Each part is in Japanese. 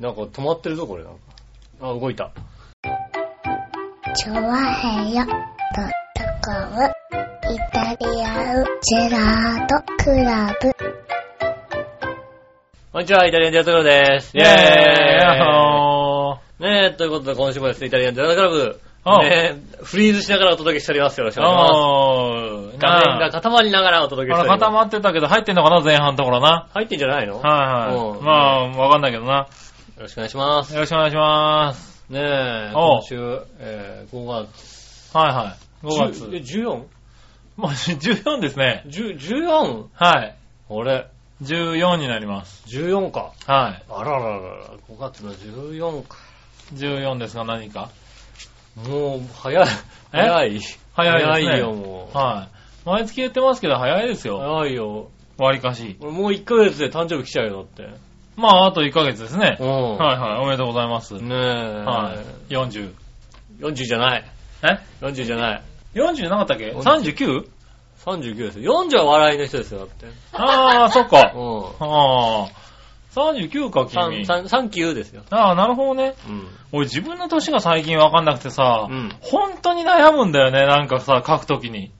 なんか止まってるぞ、これなんか。あ、動いた。チョワヘヨドットコムイタリアンジェラートクラブ。こんにちは、イタリアンジェラートクラブです。イェーイやっほーねえ、ということで今週もですね、イタリアンジェラートクラブ。あねえ、フリーズしながらお届けしております。よろしくお願いします。画面がな固まりながらお届けあ、しております。固まってたけど入ってんのかな前半のところな。入ってんじゃないの？はいはうんい。まあ、わかんないけどな。よろしくお願いします。よろしくお願いします。ねえ、今週、えー、5月。はいはい。5月。え、14? もう 14ですね。10 14? はい。あれ、14になります。14か。はい。あらららら、5月の14か。14ですが何か？もう、早い。早い。早いですね。よ、もう。はい。毎月言ってますけど早いですよ。早いよ。割りかし。もう1ヶ月で誕生日来ちゃうよ、だって。まあ、あと1ヶ月ですね。うん。はいはい。おめでとうございます。ねえ。はい。40。40じゃない。え？40じゃない。40なかったっけ ?39? 39ですよ。40は笑いの人ですよ、だって。ああ、そっか。うん。ああ。39か、君。39ですよ。ああ、なるほどね。うん。俺自分の年が最近わかんなくてさ、うん本当に悩むんだよね、なんかさ、書くときに。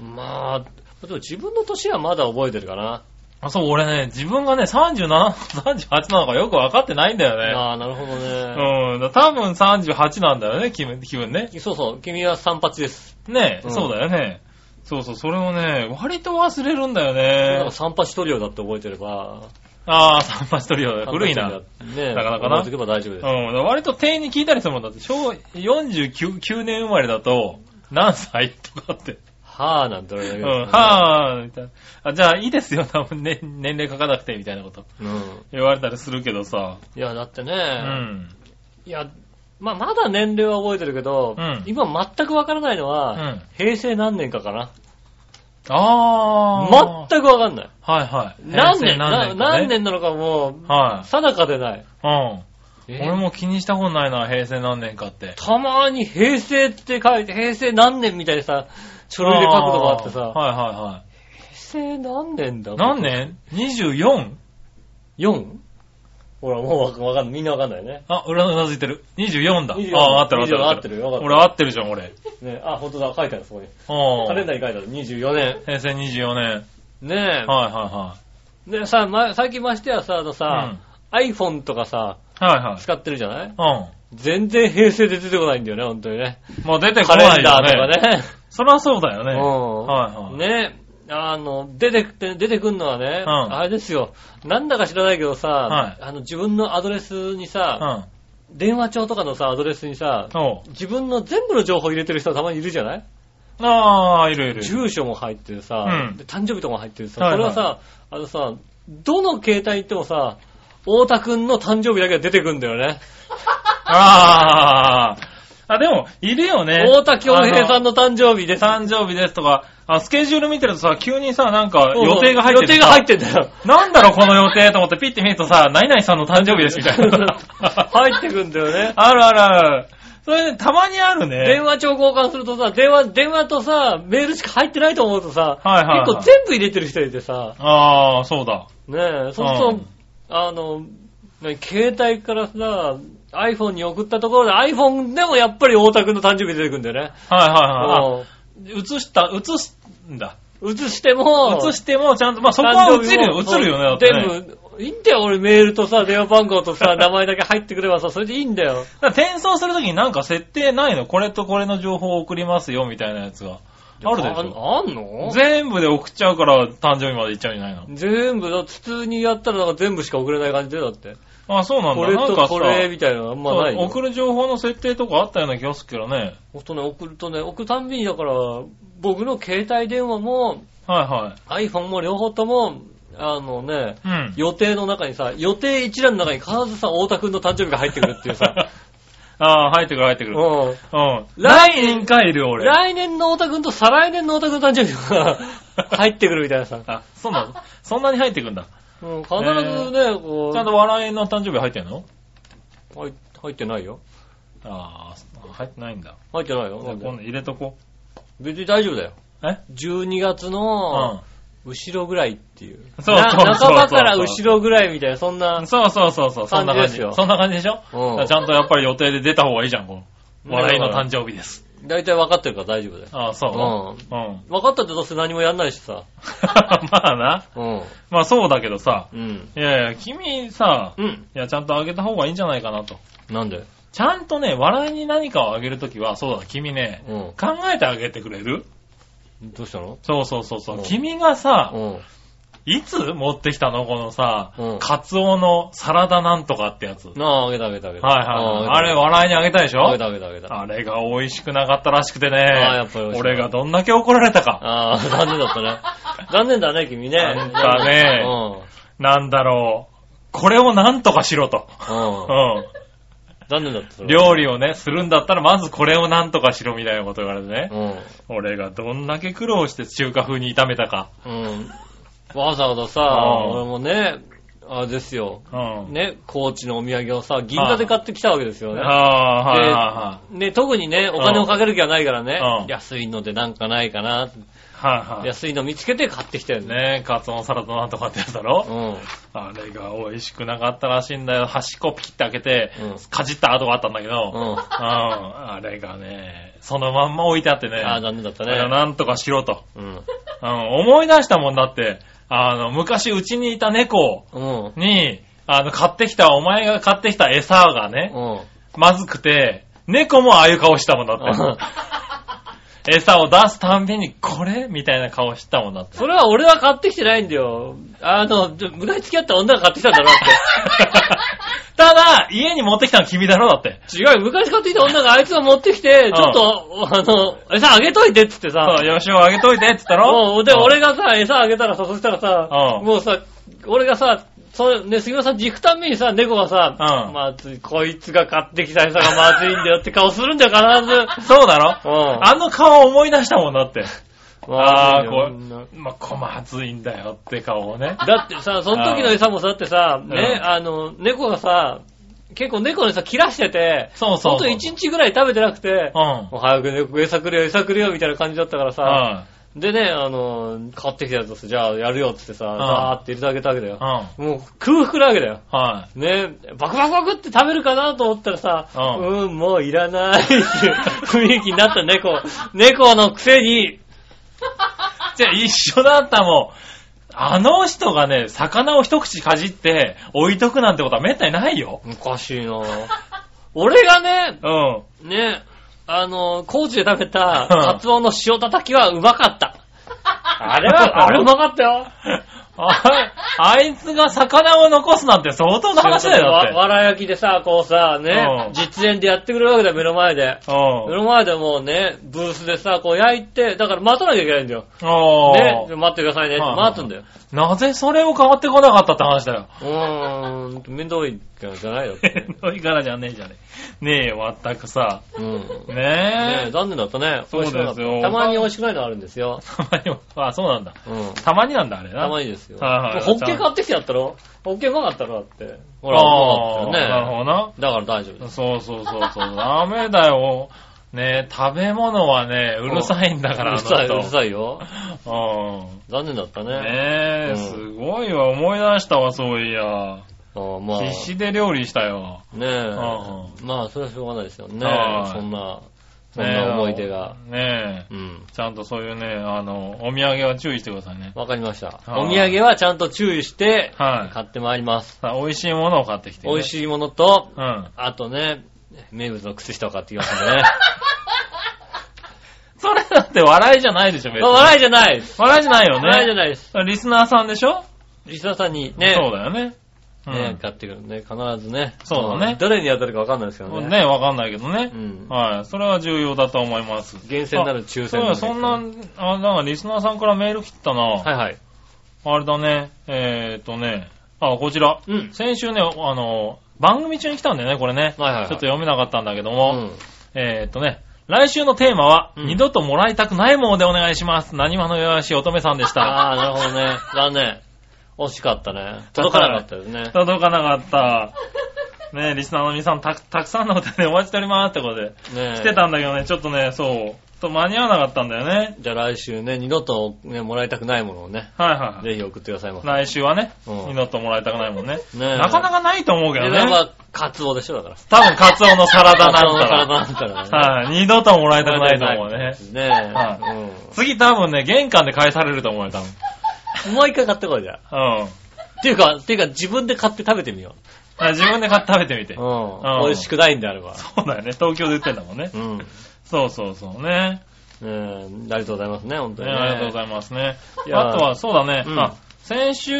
まあ、でも自分の年はまだ覚えてるかな。あ、そう、俺ね、自分がね、37、38なのかよくわかってないんだよね。ああ、なるほどね。うん、だ多分38なんだよね、気分気分ね。そうそう、君は三八です。ね、うんそうだよね。そうそう、それをね、割と忘れるんだよね。三八トリオだって覚えてれば。ああ、三八トリオ、古いな。ねえ。なかなかな覚えておけば大丈夫です。うん、割と店員に聞いたりするもんだって、小49 9年生まれだと、何歳とかって。はぁなんて言われるうん、はぁ、みたいな。あ、じゃあいいですよ、多分ね、年齢書かなくて、みたいなことうん。言われたりするけどさ。いや、だってね、うん。いや、まあ、まだ年齢は覚えてるけど、うん今全くわからないのは、うん平成何年かかな。あー。全くわかんない。はいはい。何年？平成なかね何年なのかもう、はい。定かでない。うん。え？俺も気にしたことないな、平成何年かって。たまに平成って書いて、平成何年みたいにさ、書類で書くのがあってさ、はいはいはい。平成何年だ何年 ?24? ?4? ほら、もうわかんない。みんなわかんないね。あ、裏うなずいてる。24だ。24ああ、合ってる合ってる。24合ってるよわかった俺合ってるじゃん、俺。ねあ、ほんとだ、書いてある、そこに。うん。カレンダーに書いてある。24年。平成24年。ねはいはえ。で、さ、ま、最近ましてやさ、あのいさ、はい。iPhone とかさ、うん。はいはい。使ってるじゃない？うん。全然平成で出てこないんだよね、ほんとにね。もう出てこカレンないよね。ダーとかね。そりゃそうだよね。うん。はいはいねあの、出てくて、出てくんのはね、うんあれですよ。なんだか知らないけどさ、はいあの、自分のアドレスにうさ、ん。電話帳とかのさ、アドレスにさ。自分の全部の情報入れてる人たまにいるじゃない？ああ、いるいる。住所も入ってるさ、うんで誕生日とかも入ってるさ、はいはいそれはさ、あのさ、どの携帯行ってもさ、太田くんの誕生日だけが出てくんだよね。ああ。あ、でも、いるよね。太田京平さんのの誕生日です。誕生日ですとか、あスケジュール見てるとさ、急にさ、なんか予定が入ってる。予定が入ってんだよ。なんだろ、この予定と思ってピッて見るとさ、何々さんの誕生日ですみたいな。入ってくんだよね。あるあるある。それね、たまにあるね。電話帳交換するとさ、電話、電話とさ、メールしか入ってないと思うとさ、はいはいはい結構全部入れてる人いてさ、ああ、そうだ。ねえ、そうすると、うんあの、何携帯からさ、iPhone に送ったところで iPhone でもやっぱり太田くんの誕生日出てくんだよね。はいはいはい。映した、映すんだ。映しても、映してもちゃんと、まあそこは映るよ、映るよね、だってね。全部、いいんだよ、俺メールとさ、電話番号とさ、名前だけ入ってくればさ、それでいいんだよ。だから転送するときになんか設定ないの？これとこれの情報を送りますよ、みたいなやつが。あるでしょ？ああんの？全部で送っちゃうから誕生日まで行っちゃうんじゃないの？全部、普通にやったらなんか全部しか送れない感じで、だって。あ、そうなんだ。これなんとこれみたいなのあんまない送る情報の設定とかあったような気がするけどね。ほんとね、送るとね、送るたんびにだから、僕の携帯電話も、は iPhone も両方とも、あのね、いはい。うん。予定の中にさ、予定一覧の中に必ずさ、太田くんの誕生日が入ってくるっていうさ、ああ、入ってくる入ってくる。うん。うん。来来年帰るよ、俺。来年の太田くんと再来年の太田くんの誕生日が入ってくるみたいなさ。あ、そうなの？そんなに入ってくんだ。うん、必ずね、こう、ちゃんと笑いの誕生日入ってんの？入入ってないよ。ああ、入ってないんだ。入ってないよ。じゃあ今度入れとこ別に大丈夫だよ。う。え12月うのん。後ろぐらいっていう。そうそうそうな半ばから後ろぐらいみたいな、そんな。そうそうそうそう、そんな感じ。そんな感じでしょ？うんちゃんとやっぱり予定で出た方がいいじゃん、こう。ね笑いの誕生日です。大体分かってるから大丈夫だよ。ああ、そう。うん。分かったってどうせ何もやんないしさ。まあな。うん。まあそうだけどさ。うん。いやいや、君さ、うん。いや、ちゃんとあげた方がいいんじゃないかなと。なんで？ちゃんとね、笑いに何かをあげるときは、そうだ、君ね、うん。考えてあげてくれる？どうしたの？そうそうそうそうう。ん君がさ、うん。いつ持ってきたの？このさうん、カツオのサラダなんとかってやつ。はいなあ、あげたあげたあげた。はいはい。あれ、笑いにあげたでしょ？あげたあげたあげた。あれが美味しくなかったらしくてね。あやっぱり美味しい俺がどんだけ怒られたか。ああ、残念だったね。残念だね、君ね。なんかねうなんだろう。これをなんとかしろと。ん。うん。うん。残念だった。それ料理をね、するんだったら、まずこれをなんとかしろみたいなこと言われてね。うん。俺がどんだけ苦労して中華風に炒めたか。うん。わざわざさ、うん俺もね、あれですよ。うん。ね、高知のお土産をさ、銀座で買ってきたわけですよね。はあ、はいはいはい。ね、特にね、お金をかける気はないからねうん、安いのでなんかないかな、はいはい。安いの見つけて買ってきたよね。ねカツオのサラダなんとかってやつだろうん。あれが美味しくなかったらしいんだよ。端っこピキって開けて、うんかじった跡があったんだけど、うん。うん。あれがね、そのまんま置いてあってね。ああ、残念だったあれをね。なんとかしろと。うん。うん、思い出したもんだって、あの、昔うちにいた猫うん。に、あの、買ってきた、お前が買ってきた餌がね、うん。まずくて、猫もああいう顔したもんだって。餌を出すたんびに、これみたいな顔したもんだって。それは俺は買ってきてないんだよ。あの、昔付き合った女が買ってきたんだろって。ただ、家に持ってきたの君だろだって。違うよ、昔買ってきた女があいつが持ってきて、ちょっと、あの、餌あげといてっつってさ、そう、よしおあげといてって言ったろもうで、うん俺がさ、餌あげたらさ、そしたらさ、うんもうさ、俺がさ、そう、ね、杉村さん、軸たんびにさ、猫がさ、うんまずい、こいつが買ってきた餌がまずいんだよって顔するんだよ、必ず。そうだろうん。あの顔思い出したもんだって。ああ、こまずいんだよう、まあ、こまずいんだよって顔をね。だってさ、その時の餌もさ、だってさ、ね、うんあの、猫がさ、結構猫の餌切らしてて、そうそうほんと1日ぐらい食べてなくて、うん。もう早く猫餌くれよ、餌くれよ、みたいな感じだったからさ、うん。でね、あの、買ってきたやつをさじゃあやるよってってさ、んさーって入れてあげたわけだよ。うん。もう空腹なわけだよ。はねバクバクバクって食べるかなと思ったらさ、ううん、もういらないっていう 雰囲気になった猫。猫のくせに、い。じゃあ一緒だったもん。あの人がね、魚を一口かじって置いとくなんてことはめったにないよ。おかしいな俺がね、うん。ね、あの、高知で食べた、うんカツオの塩叩きはうまかった。あれは、あれうまかったよ。ああいつが魚を残すなんて相当な話だよ、だって。わわら焼きでさ、こうさ、ね、うん実演でやってくれるわけだよ、目の前で。うん。目の前でもうね、ブースでさ、こう焼いて、だから待たなきゃいけないんだよ。おね、ー待ってくださいねってはい待つんだよ。なぜそれを変わってこなかったって話だよ。うーん、面倒いからじゃないよって。のいからじゃねえじゃねえ。ねえよ、まったくさ。うん。ねねえ。残念だったね。そうですよたたまに美味しくないのあるんですよ。たまにも、あ、そうなんだ。うん。たまになんだ、あれな。たまにですよ。はいはいホッケ買ってきてやったろ？ホッケうまかったろだって。ほら、うああまかったなるよね。ほどな。だから大丈夫です。そうそうそうそう。ダメだよ。ね食べ物はね、うるさいんだから、うるさい、うるい。さいよ。う残念だったん。ね。ねえ、うんすごいわ。思い出したわ、そういや。ああまあ。必死で料理したよ。ねえ。うまあ、それはしょうがないですよねはい。そんな、そんな思い出が。ねえ。うん。ちゃんとそういうね、あの、お土産は注意してくださいね。わかりました。はいお土産はちゃんと注意して、はい買ってまいります。美味しいものを買ってきて。美味しいものと、うん。あとね、名物の靴下を買ってきますんでね。それだって笑いじゃないでしょ、別に。笑いじゃないです。笑いじゃないよね。笑いじゃないです。リスナーさんでしょ？リスナーさんにね、そうだよね。うんね、買ってくるね、必ずね。そうだねどれに当たるかわかんないですけどね。ね、わかんないけどねう。ん。はい。それは重要だと思います。厳選なる抽選そうや、そんな、あ、なんかリスナーさんからメール来たな。はいはい。あれだね。えーっとね。あ、こちら。うん。先週ね、あの、番組中に来たんだよね、これね。はいはいはいちょっと読めなかったんだけどうも。ん。えーっとね。来週のテーマは、うん二度ともらいたくないものでお願いします。何話のよやし乙女さんでした。ああ、なるほどね。残念。惜しかったね。届かなかったですね。届かなかった。ねリスナーの皆さんたたくさんのお手でお待ちしておりますってことで。ね来てたんだけどね、ちょっとね、そう。と間に合わなかったんだよね。じゃあ来週ね、二度とね、もらいたくないものをね、はいはい。ぜひ送ってくださいませ。来週はね、うん二度ともらいたくないもんね。ねなかなかないと思うけどね。値段はカツオでしょ、だから。多分カツオのサラダカツオなんだの体ら。なんからね。はい。二度ともらいたくないと思うね。ねはえ。次多分ね、玄関で返されると思うよ、多うん。もう一回買ってこいじゃあ。分。うん。っていうか、っていうか自分で買って食べてみよあ自分で買って食べてみて。う。うんうん。美味しくないんであれば。そうだよね。東京で売ってんだもんね。うん。ねそうそうそうね。え、ありがとうございますね、本当ねにね。ありがとうございますね。いやあとは、そうだね。うんあ、先週、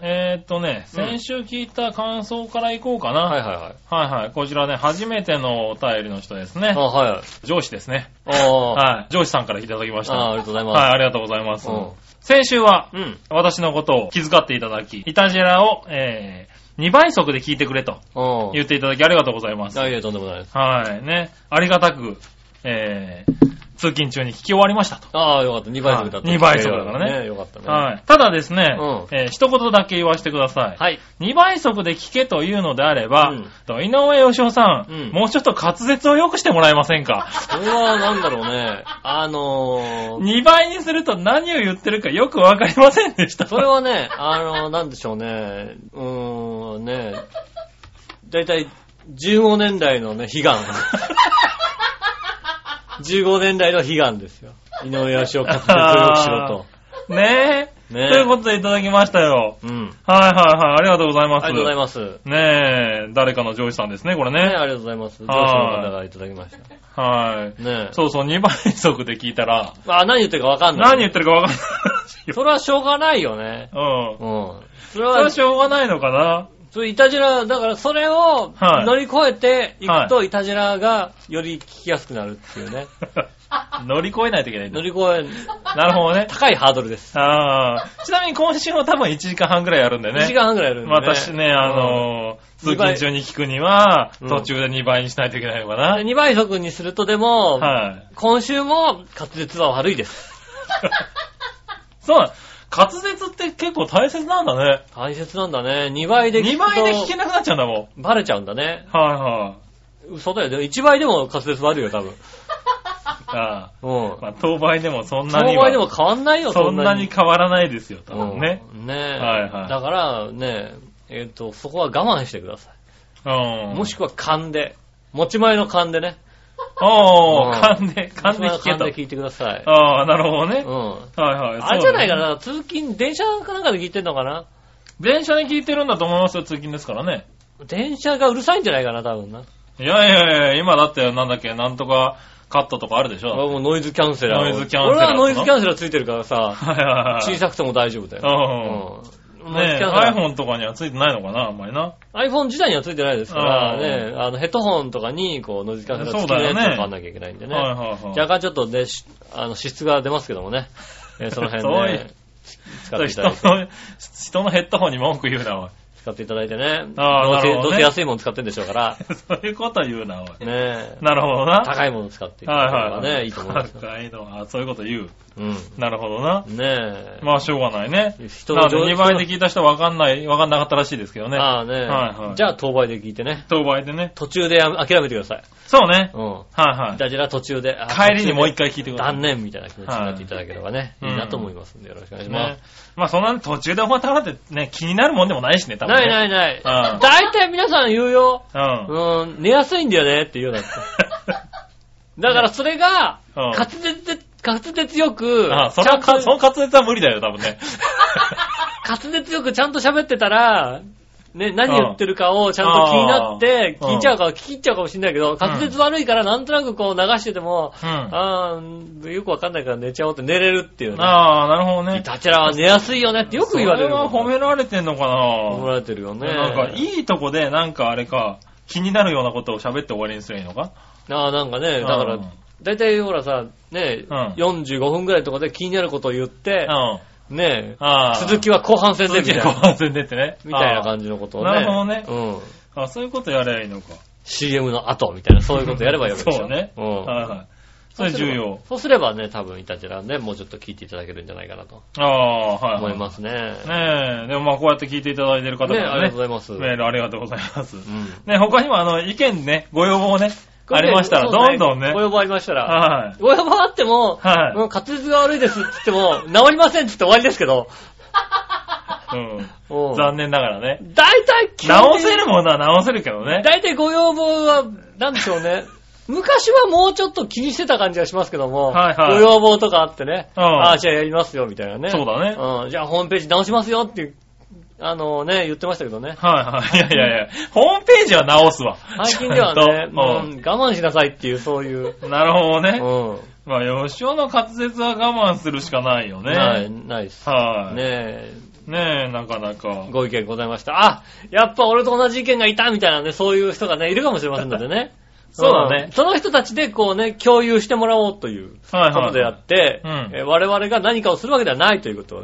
えーっとね、先週聞いた感想からいこうかな。はいはいはい。はいはい。こちらね、初めてのお便りの人ですねあ、。はい。上司ですね。ああ、はい。上司さんからいただきました。ああ、あはい、りがとうございます。ありがとうございますうん。先週は、うん。私のことを気遣っていただき、イタジェラを、えー、2倍速で聞いてくれとうん。言っていただきありがとうございます。いやいや、とんでもないです。はい。ね。ありがたく、えー、通勤中に聞き終わりましたと。ああ、よかった。2倍速だった。はい二倍速だからねよかったね。はい。ただですね、うんえー一言だけ言わせてください。はい。2倍速で聞けというのであれば、うんと井上義雄さん,、うんもうちょっと滑舌を良くしてもらえませんか？これはなんだろうね。あのー、?2 倍にすると何を言ってるかよくわかりませんでした。それはね、あの、なんでしょうね。うーん、ね、だいたい15年代のね、悲願。15年代の悲願ですよ。井上義雄滑舌を良くしろねえ。と。ねということでいただきましたよ。うん。はいはいはい。ありがとうございます。ありがとうございます。ねえ、誰かの上司さんですね、これね、ね。ありがとうございます。上司はいの方がいただきました。はい。ねそうそう、2倍速で聞いたら、あ、何言ってるかわかんない。何言ってるかわかんないよ。それはしょうがないよね。うん。うん。それは、しょうがないのかなそういたじら、だからそれをはい乗り越えていくと、いたじらがより聞きやすくなるっていうね。乗り越えないといけないんだ乗。り越え、なるほどね。高いハードルです。ああ。ちなみに今週も多分1時間半くらいやるんでね。2時間半くらいやるんで、ね。私ね、あのー、通勤中に聞くには、うん途中で2倍にしないといけないのかな。2倍速にするとでも、はい。今週も滑舌は悪いです。そうなの滑舌って結構大切なんだね。大切なんだね。2倍で聞2くと倍で聞けなくなっちゃうんだもん。バレちゃうんだね。はいはい。嘘だよ。でも1倍でも滑舌悪いよ、多分。あうんあ。。まあ、当倍でもそんなには。当倍でも変わんないよ、そんなに変わらないですよ、多分ね。うんねえ。はいはいだから、ねえ、えっ、と、そこは我慢してくださうん。い。もしくは勘で。持ち前の勘でね。おー、うん勘で、勘で聞けと持ち前の勘で。聞いてください。ああ、なるほどね。うん。はいはい。あれじゃないか。な、通勤、電車かなんかで聞いてんのかな？電車に聞いてるんだと思いますよ、通勤ですからね。電車がうるさいんじゃないかな、多分な。いやいやいや、今だってなんだっけ、なんとかカットとかあるでしょ。俺もうノイズキャンセラーを。ノイズキャンセラー俺はノイズキャンセラーついてるからさ。小さくても大丈夫だよ。うん。ねキャンセラー iPhone とかにはついてないのかな、あんまりな。iPhone 自体にはついてないですから、うんね、あの、ヘッドホンとかに、こう、ノイズキャンセラー付きのやつを買わなきゃいけないんでね。はいはいはい。若干ちょっとね、しあの、支出が出ますけどもね。えーその辺そういね、使っていた人だいて、の、人のヘッドホンに文句言うな、おい。使っていただいてね。あーどうせ、どねどうせ安いもの使ってんでしょうから、そういうこと言うな、おい。ねなるほどな。高いもの使っていたはいだければはい。ね、いいと思いますよ。高いのは、そういうこと言う。うん。なるほどな。ねえ。まあ、しょうがないね。人なので、上2倍で聞いた人はわかんない、わかんなかったらしいですけどね。ああね、はいはいじゃあ、当倍で聞いてね。当倍でね。途中で諦めてください。そうね。うん。はいはいい。たじら途中で。あ帰りにもう一回聞いてください。断念みたいな気持ちになっていただければね、はいいいなと思いますんで、よろしくお願いしまね。まあそんな途中で終わったってね、気になるもんでもないしね、す。多分、ね。ないないない。うん大体皆さん言うよ。うん。うん、寝やすいんだよねって言うだって。だからそれが、うん滑舌、滑舌よく、あ、それはか、その滑舌は無理だよ、多分ね。滑舌よくちゃんと喋ってたら、ね、何言ってるかをちゃんと気になって、うん聞いちゃうか、聞き入っちゃうかもしれないけど、滑舌悪いからなんとなくこう流してても、うん。あーよくわかんないから寝ちゃおうって寝れるっていうね。ああ、なるほどねイ。タチェラは寝やすいよねってよく言われるそれは褒められてんのか褒めらなれてるよね。なんか、いいとこで、なんかあれか、気になるようなことを喋って終わりにすればいいのか？ああ、なんかね、だからうん、だいたいほらさ、ね、うん45分くらいとかで気になることを言ってう、ん。ね、ああ。続きは後半戦でみたい後半戦でってね。みたいなじ。感じのことをね。なるほどねうん。あそういうことやればいいのか。CM の後みたいな、そういうことやればいいでしょ。そうね。うん。はいはい。それ重要。そうすればね、多分イタチェラね、もうちょっと聞いていただけるんじゃないかなとああ、はい。思いますね。ねえ、でもまあこうやって聞いていただいてる方かね、ありがとうご、ざいます。メールありがとうございます。うん。ね、他にもあの、意見ね、ご要望をね、ありましたら、どんどんね。ご要望ありましたら。はい。ご要望あっても、はいうん滑舌が悪いですって言っても、治りませんって言って終わりですけど、うん。うん残念ながらね。大体直せるものは直せるけどね。大体ご要望は、なんでしょうね。昔はもうちょっと気にしてた感じがしますけども、はいはいご要望とかあってね、うんああ、じゃあやりますよ、みたいなね。そうだねうん、じゃあホームページ直しますよっていう、あのね、言ってましたけどね。はいはい。いやいやいや、ホームページは直すわ。最近ではね、ちゃう我慢しなさいっていう、そういう。うんなるほどね。うん。まあ、吉尾の滑舌は我慢するしかないよね。ない、ないです。はい。ねえ、ねえ、なかなか。ご意見ございました。あ、やっぱ俺と同じ意見がいたみたいなね、そういう人がね、いるかもしれませんのでね。そうだねんその人たちでこうね、共有してもらおうという。ことであって、我々が何かをするわけではないということを。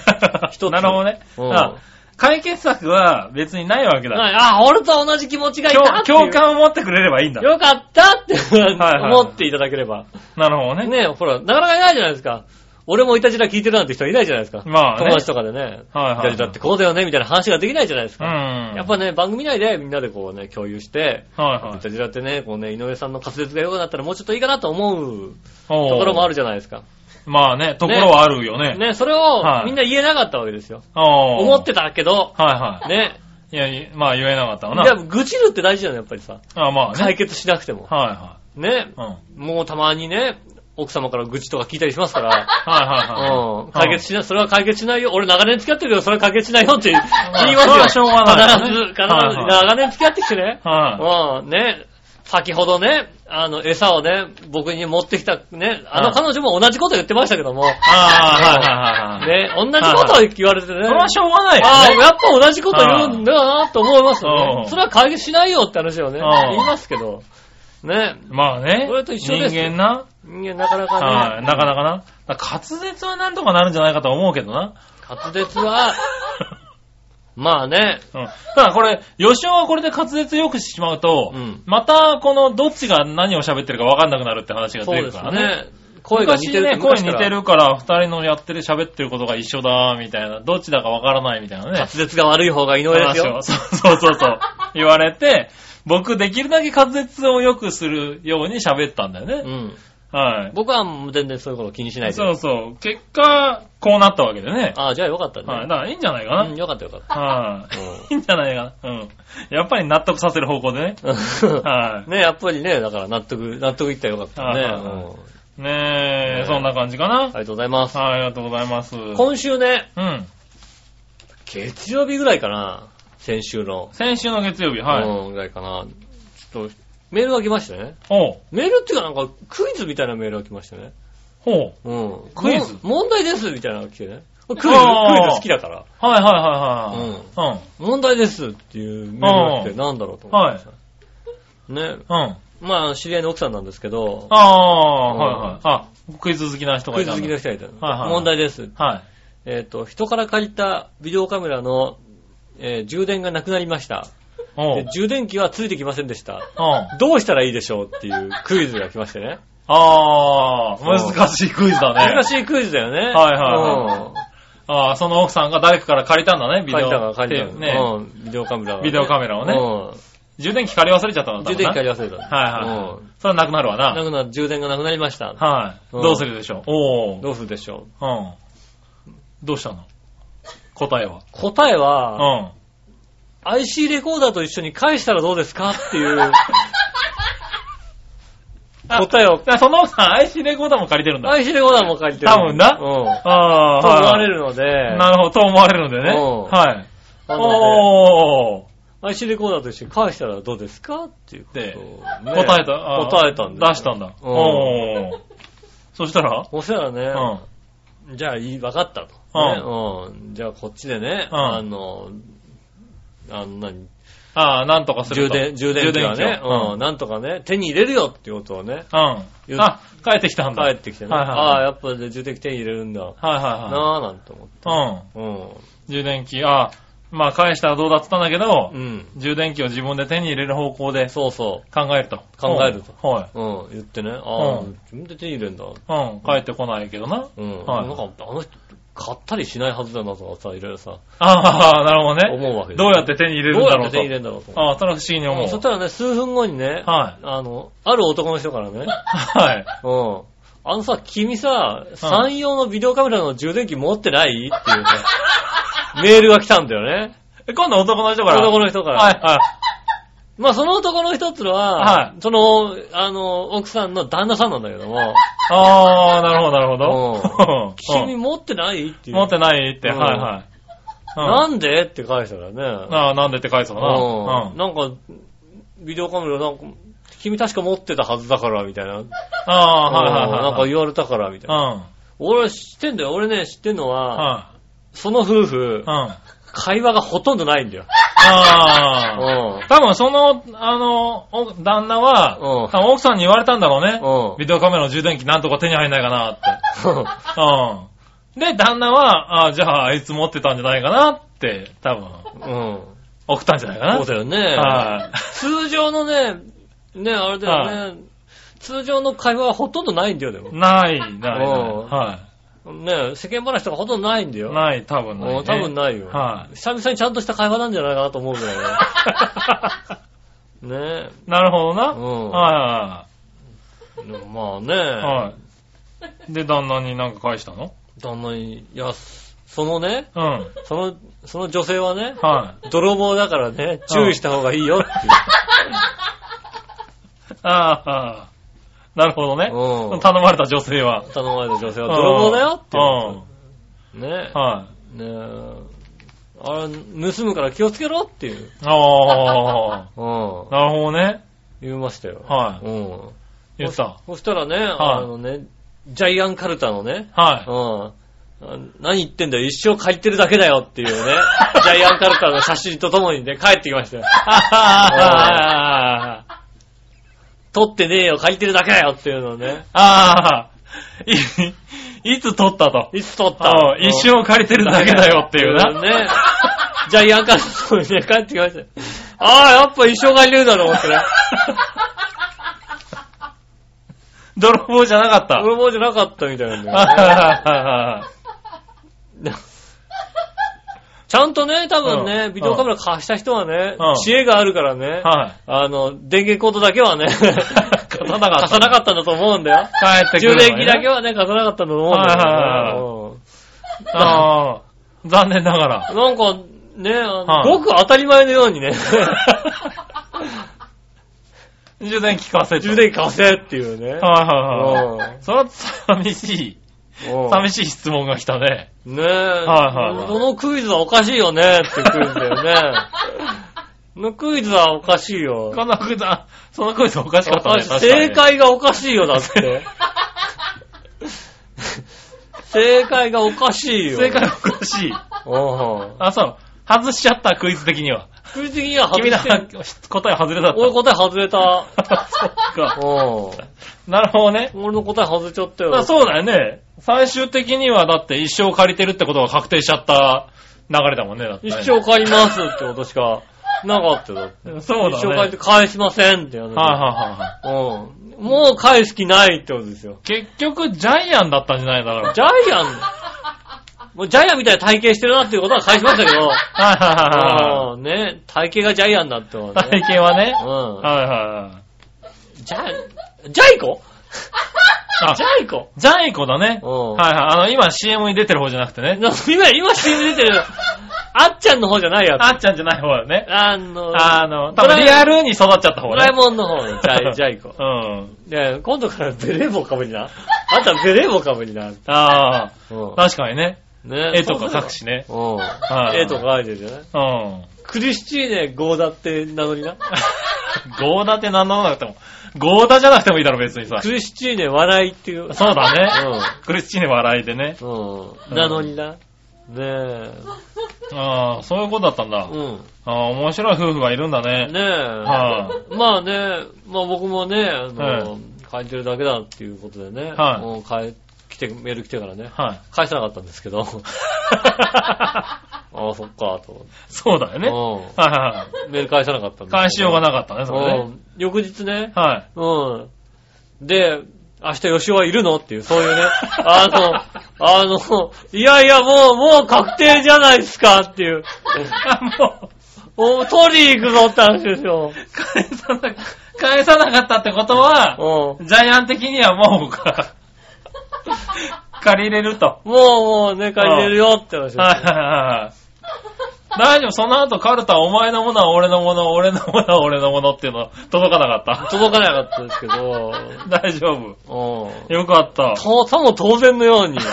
一つなるほどね。うんあ解決策は別にないわけだ。はいあ、俺と同じ気持ちがいた共っていう共感を持ってくれればいいんだ。よかったってはい思っていただければ。なるほどね。ねほら、なかなかいないじゃないですか。俺もいたじら聞いてるなんて人いないじゃないですか。まあね友達とかでね。はいはいいたじらってこうだよねみたいな話ができないじゃないですうか。ん。やっぱね、番組内でみんなでこうね、共有して、はいはいいたじらってね、こうね、井上さんの滑舌が良くなったらもうちょっといいかなと思うところもあるじゃないですか。まあね、ところはあるよね。ね、それをはいみんな言えなかったわけですよ。思ってたけど、はいはい。ね。いや、いまあ言えなかったわいや、な。愚痴るって大事なの、やっぱりさ。あまあね。解決しなくても。はね。いはい。うん。もうたまにね、奥様から愚痴とか聞いたりしますから。はいはいはい。うん。解決しない、それは解決しないよ。俺長年付き合ってるけど、それは解決しないよって言いますよ。それはしょうがない必ず、必ず、長年付き合ってきてね。はうん、ね。先ほどね、あの、餌をね、僕に持ってきた、ね、あのはい彼女も同じこと言ってましたけども、い。ああ、はいはいはいはい。ね、同じことを言われてね。それはしょうがないああ。やっぱ同じこと言うんだなと思いますね。それは解決しないよって話をね、ん言いますけど、ね、まあね。それと一緒です人間な。人間なかなかね、はい。なかなかな。滑舌はなんとかなるんじゃないかと思うけどな。滑舌は、まあね、うん。ただこれ、吉尾はこれで滑舌良くしてしまうと、うんまたこのどっちが何を喋ってるか分かんなくなるって話がそうです出るからね。ね。声が似てる昔ね、声似てる。るから、二人のやってる喋ってることが一緒だ、みたいな。どっちだか分からないみたいなね。滑舌が悪い方が井上ですよそうそうそう。言われて、僕できるだけ滑舌を良くするように喋ったんだよね。うん。はい。僕は全然そういうこと気にしないで。そうそう。結果、こうなったわけでね。ああ、じゃあよかったね。はい。だからいいんじゃないかな。うん、よかったよかった。はい。いいんじゃないかな。うん。やっぱり納得させる方向でね。はい。ね、やっぱりね、だから納得、納得いったらよかったね。はいはいはいうんねえ、ねそんな感じかな。ありがとうございます。はい、ありがとうございます。今週ね、うん。月曜日ぐらいかな。先週の。先週の月曜日、はい。うん、ぐらいかな。ちょっと、メールが来ましたね。おう、メールっていうかなんかクイズみたいなメールが来ましたね。ほう。うん。クイズも問題ですみたいなのが来てね。クイズ、クイズあー好きだから。はいはいはいはい。問題ですっていうメールが来てなんだろうと思ってました。ね。うん。うん。まあ、知り合いの奥さんなんですけど、ああ、うんはいはい。あ、クイズ好きな人がクイズ好きの人がいたのはいはい問題です。はい。えっ、と、人から借りたビデオカメラの、えー充電がなくなりました。おうで。充電器はついてきませんでした。うん。どうしたらいいでしょうっていうクイズが来ましてね。ああ、難しいクイズだね。難しいクイズだよね。はいはああ、その奥さんが誰かから借りたんだね、うん。ビデオ。借りたの借りたの。ね。うん。ビデオカメラがねビデオカメラをねうん。充電器借り忘れちゃったんだ充電器借りり忘れた。はいはいはいうん。それはなくなるわな。なくなる、充電がなくなりました。はい。うんどうするでしょう？おお。どうするでしょう。うん。どうしたの？答えは。答えうは、ん。IC レコーダーと一緒に返したらどうですかっていう 答えをその奥さん IC レコーダーも借りてるんだ。IC レコーダーも借りてる。多分なうん。ああ、と思われる。るので、なるほど、と思われるんでね。うんはい。おー。で、IC レコーダーと一緒に返したらどうですかっていうことをでね答えた。答えたんだよ出したんだ。うんおー。そしたら？そしたらね、うん。じゃあいい、分かったと。うんねうんじゃあこっちでね、うんあの、あの何？ああ、なんとかすると。充電、充電器はね、をうん、なんとかね、手に入れるよっていうことをね、うん。あ、帰ってきたんだ。帰ってきてね、はいはいああ、やっぱ充電器手に入れるんだ、はいはいはなぁなんて思って。い。うん。うん。充電器、あまあ返したらどうだったんだけど、うん。充電器を自分で手に入れる方向でそうそ考えると。考えるとはい。う。うん。言ってね、ああ、うん自分で手に入れるんだ。うん、帰ってこないけどな。うん。はいなんか、あの人、買ったりしないはずだなとかさ、いろいろさ、ああ、なるほどね。思うわけですどうやって手に入れるんだろうと。どうやって手に入れるんだろうと。ああ、それは不思議に思う。そしたらね、数分後にね、はいあの、ある男の人からね、はい。うん。あのさ、君さ、山陽のビデオカメラの充電器持ってない？っていうさ、メールが来たんだよね。え今度男の人から。男の人から。はい、はい。まあその男の人ってのは、はいその、あの、奥さんの旦那さんなんだけども、ああ、なるほど、なるほど。君持ってない？っていう。持ってないって、うんはいはい。うんなんで？って返したらね。ああ、なんでって返すかな。うんなんか、ビデオカメラなんか、君確か持ってたはずだから、みたいな。ああ、はいはいはい。なんか言われたから、みたいな。うん。俺知ってんだよ。俺ね、知ってんのは、はその夫婦い。う、ん。あ会話がほとんどないんだよ。あ。う多分その、あの、お旦那は、うん多分奥さんに言われたんだろうね。うんビデオカメラの充電器なんとか手に入んないかなって。うん。で、旦那は、あじゃああいつ持ってたんじゃないかなって、多分、うん。送ったんじゃないかな。そうだよね。は通常のね、ね、あれだよね。通常の会話はほとんどないんだよ、でもい。。ない、ない、ない。ね、世間話とかほとんどないんだい。よ。ない、多分ない、ね。うん多分ないよ。はい久々にちゃんとした会話なんじゃないかなと思うぐらいね。ねなるほどな。うんはえ。でもまあいはい。ね、はい。で、旦那になんか返したの？旦那に、いや、そのね、うん。その、その女性はね、はい。泥棒だからね、注意した方がいいよって ああ、ああなるほどね。うん頼まれた女性は。頼まれた女性は泥棒だよってうん。言う。ねはねえ。あれ、盗むから気をつけろっていう。い。ああ、うん。なるほどね。言いましたよ。はいうん。言った。そしたらね、あのね、ジャイアンカルタのね、はい。うん。あ何言ってんだよ、一生書いてるだけだよっていうね、ジャイアンカルタの写真とともにね、帰ってきましたよ。あ 撮ってねえよ、書いてるだけだよっていうのをね。あ、い、いつ撮ったと。いつ撮った？うん一生借りてるだけだよっていうな。ね。ジャイアンカルタのね、帰ってきましたよ。ああ、やっぱ一生借りてるだろうってね。泥棒じゃなかった。泥棒じゃなかったみたいなんだよね。はちゃんとね、多分ね、うんビデオカメラ貸した人はねうん、知恵があるからねい。、はい。あの、電源コードだけはね、貸さなかった貸さなかったんだと思うんだよ。帰ってく充電器だけはね、貸さなかったんだと思うんだよああ、残念ながら。うんなんか、ね、あのはいごく当たり前のようにね、充電器貸せと充電器貸せっていうね。はいはいはい。うそれは寂しい、んうん寂しい質問が来たね。ねえ、はいはいそのクイズはおかしいよねってクイズだよね。そ のクイズはおかしいよ。このクイズ、あそのクイズおかしかったね。おかしい確かに正解がおかしいよ、だって。正解がおかしいよ。正解おかしい。うんあ、そう。外しちゃった、クイズ的には。クイズ的には外君のして答え外れだった。俺答え外れた。そっか。うん。なるほどね。俺の答え外れちゃったよ。そうだよね。最終的にはだって一生借りてるってことが確定しちゃった流れだもんね。だってね一生借りますってことしか なかったよ。だってそうだね。一生借りて返しませんってやつ。はいはいはいはい。うん。もう返す気ないってことですよ。結局、ジャイアンだったんじゃないだから。ジャイアン、もうジャイアンみたいな体型してるなっていうことは返しましたけど、はいはいはいね、体型がジャイアンだってことい。ね。体型はね。うん。はいはいはい。ジャイ、ジャイコあジ、ャイコジャイコだね。うんはいはい。あの、今 CM に出てる方じゃなくてね。な今、今 CM 出てる、あっちゃんの方じゃないやつ。あっちゃんじゃない方だね。あの、あの、多分リアルに育っちゃった方ねドラえ。もんの方のジャイ、ジャイコ。うん。で、今度からベレー帽かぶりな。あんたベレー帽かぶりな。あうんあ、確かにね。ね絵とか描くしね。うん。はい絵とか描いてるじゃない？うん。クリスチーネ・ゴーダって名乗りな？ゴーダって何なのなくても。ゴーダじゃなくてもいいだろ、別にさ。クリスチーネ・笑いっていう。そうだね。うクリスチーネ笑いでね。ん。うん。名乗りな？ねえ。ああ、そういうことだったんだ。うん。ああ、面白い夫婦がいるんだね。ねえ。はまあね、まあ僕もね、あはの、書いてるだけだっていうことでね。はいもう帰来て、メール来てからね。はい。返さなかったんですけど。ああ、そっか、と思って。そうだよね。はいうんはいはメール返さなかったんですい。返しようがななかったね、それね。翌日ね。はい。うん。で、明日吉尾はいるのっていう、そういうね。あの、あの、いやいや、もう、もう確定じゃないですかっていう。あ、もう、もう取り行くぞって話ですよ。返さな、返さなかったってことは、うん。ジャイアン的にはもうか、借りれると。もうもうね、借りれるよって話。はいはいはい。大丈夫、その後カルタお前のものは俺のもの、俺のものは俺のものっていうの届かなかった。届かなかったですけど、大丈夫。うん。よかった。と、さも当然のように。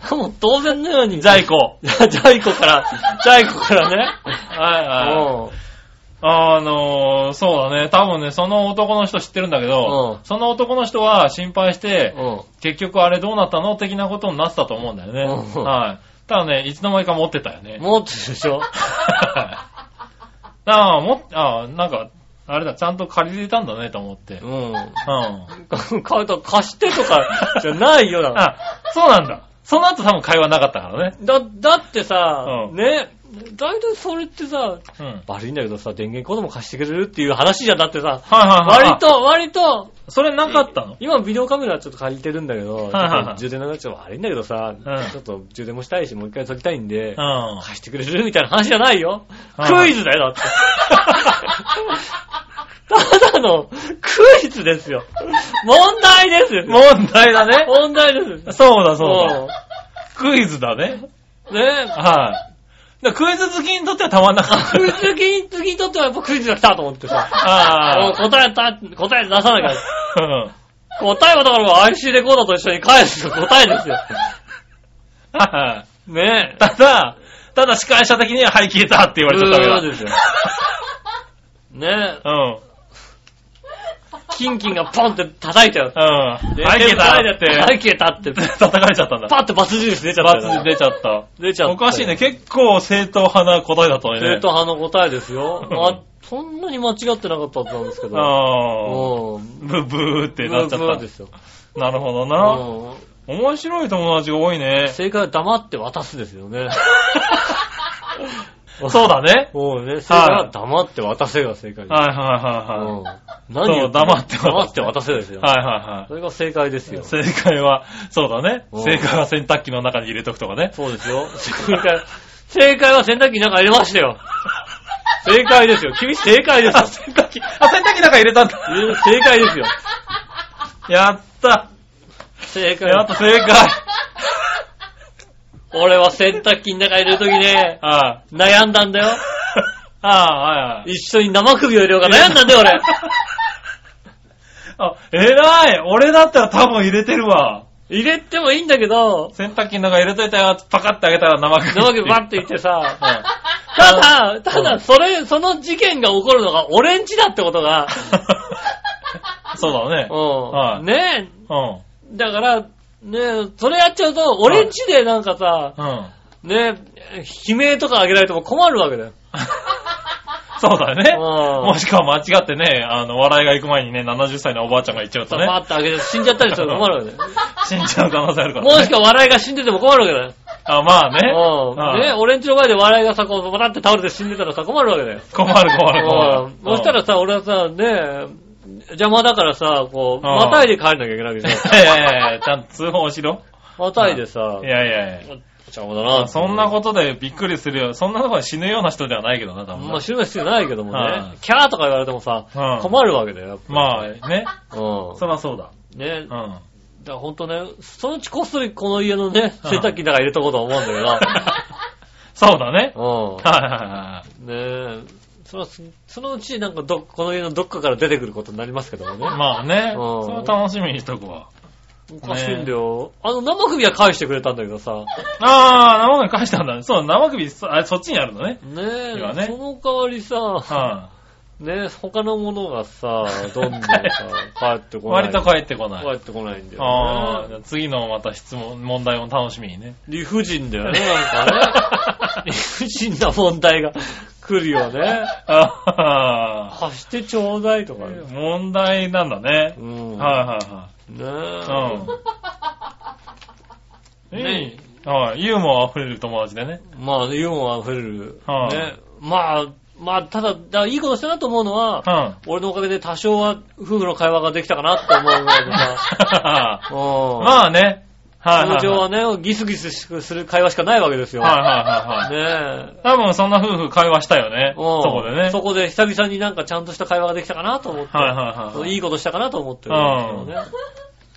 さも当然のように。ジャイコ。いやジャイコから、ジャイコからね。はいはい。うん。あのー、そうだね。多分ね、その男の人知ってるんだけど、うんその男の人は心配して、うん。結局あれどうなったの的なことになってたと思うんだよね。うんはい。ただね、いつの間にか持ってたよね。持ってるでしょ？ああ、も、ああ、なんか、あれだ、ちゃんと借りれたんだねと思って。ううん。ん。カウト貸してとかじゃないよな。あ、そうなんだ。その後多分会話なかったからね。だ、だってさ、うんね、だいたいそれってさ、うん。悪いんだけどさ、電源コードも貸してくれるっていう話じゃんだってさ、はいはいはい。割と、割と、あ。それなかったの？今ビデオカメラちょっと借りてるんだけど、はいはいちょっと充電なくなっちゃう悪いんだけどさ、んちょっと充電もしたいし、もう一回撮りたいんで、うん。貸してくれるみたいな話じゃないよ。はいクイズだよ、だって。ただのクイズですよ。問題ですよ。問題だね。問題です。そうだそうだ。クイズだね。うんねはい。だからクイズ好きにとってはたまんなかった。クイズ好きに 次にとってはやっぱクイズが来たと思ってさ。あもう答えた、答え出さなきゃ。あ。うん答えはだから IC レコーダーと一緒に返す答えですよ。はい。ねえ。ただ、ただ司会者的には、はい、消えたって言われちゃったわけそうですよ。ねえ。だ。うん。キンキンがポンって叩いちゃう。うん。はい、消えたって。はい、消えたって。叩かれちゃったんだ。パッてバツ印出ちゃったよ。罰出ちゃった。出ちゃった。おかしいね。。結構正統派な答えだったね。正統派の答えですよ。うんあ、そんなに間違ってなかったはずなんですけど。ああ。うん。ブブーってなっちゃっブーブーですよ。た。なるほどうな。ん。面白い友達が多いね。正解は黙って渡すですよね。そうだね。もうね、正解は黙って渡せが正解です。はいはいはいうんは何言ってそう黙って渡せ黙って渡せですよい。。はいはそれが正解ですよいはい。。正解は、そうだね。うん正解は洗濯機の中に入れとくとかね。そうですよ。正解、正解は洗濯機に中入れましたよ。正解ですよ。君正解です。洗濯機、あ、洗濯機の中入れたんだ。正解ですよ。やった。正解。やっと正解。俺は洗濯機の中入れるときね、あ悩んだんだよ。あ、ああ、はいはい。一緒に生首を入れようか悩んだんだよ、俺。あ、偉い俺だったら多分入れてるわ。入れてもいいんだけど、洗濯機の中入れといたよ、パカって開けたら生首。生首バッていってさ、うんただ、ただ、うんそれ、その事件が起こるのが俺んちだってことが、そうだね。うん。はいねうん。え、だから、ねえ、それやっちゃうと、俺んちでなんかさ、うん。ねえ、悲鳴とかあげられても困るわけだよ。そうだよね。うんもしくは間違ってね、あの、笑いが行く前にね、70歳のおばあちゃんが言っちゃうとね、パーッとあげて死んじゃったりしたら困るわけだよ。死んじゃう可能性あるからね。もしくは笑いが死んでても困るわけだよ。あ、まあね。うん。ね俺んちの前で笑いがさ、こう、バタって倒れて死んでたらさ、困るわけだよ。困る困る困るうん。。そしたらさ、俺はさ、ね邪魔だからさ、こう、うんまたいで帰んなきゃいけないわけじゃん。いやいやいやちゃんと通報しろ。またいでさい、やいやいや。邪魔だな。そんなことでびっくりするよ。そんなとこで死ぬような人ではないけどな、多分な。まあ、知る必要ないけどもはね。キャーとか言われてもさ、うん困るわけだよ。やっぱりまあね。うん。そらそうだ。ねうん。だからほんとね、そのうちこっそりこの家のね、うん洗濯機の中入れとこうと思うんだけど。そうだね。うん。はいはいはねえ。そのそのうちなんかど、この家のどっかから出てくることになりますけどもね。い。まあね。うんそれは楽しみにしとくわ。おかしいんだよ。あの生首は返してくれたんだけどさ。あー、生首返したんだね。そう、生首、そあそっちにあるのね。ねえ、今ねその代わりさ、はねえ、他のものがさ、どんどんさ、帰ってい。こない。割と帰ってこない。帰ってこないんだああ、よね。じゃあ次のまた質問、問題を楽しみにね。理不尽だよね、なんかね。理不尽な問題が来るよね。ああ、貸してちょうだいとかね。問題なんだね。うん。はいはいはねい。え。うん。ねいい。はい。ユーモア溢れる友達でね。まあ、ユーモア溢れる。はいね。まあ、まあ、ただ、だいいことしたなと思うのは、うん。俺のおかげで多少は夫婦の会話ができたかなって思うぐらいでさ。うん。まあね。はいはい、通常は。はいね、ギスギスする会話しかないわけですよ。はいはいはいはい。ねえ。多分そんな夫婦会話したよね。うんそこでね。そこで久々になんかちゃんとした会話ができたかなと思って。はいはいはいはいいいことしたかなと思ってるんです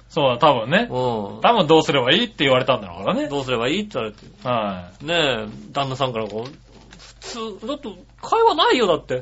そうだ、多分ねけ。どね。多分どうすればいいって言われたんだろうからね。うん。どうすればいいって言われて。はねえ、旦那さんからこう、普通、だって会話ないよだって。い。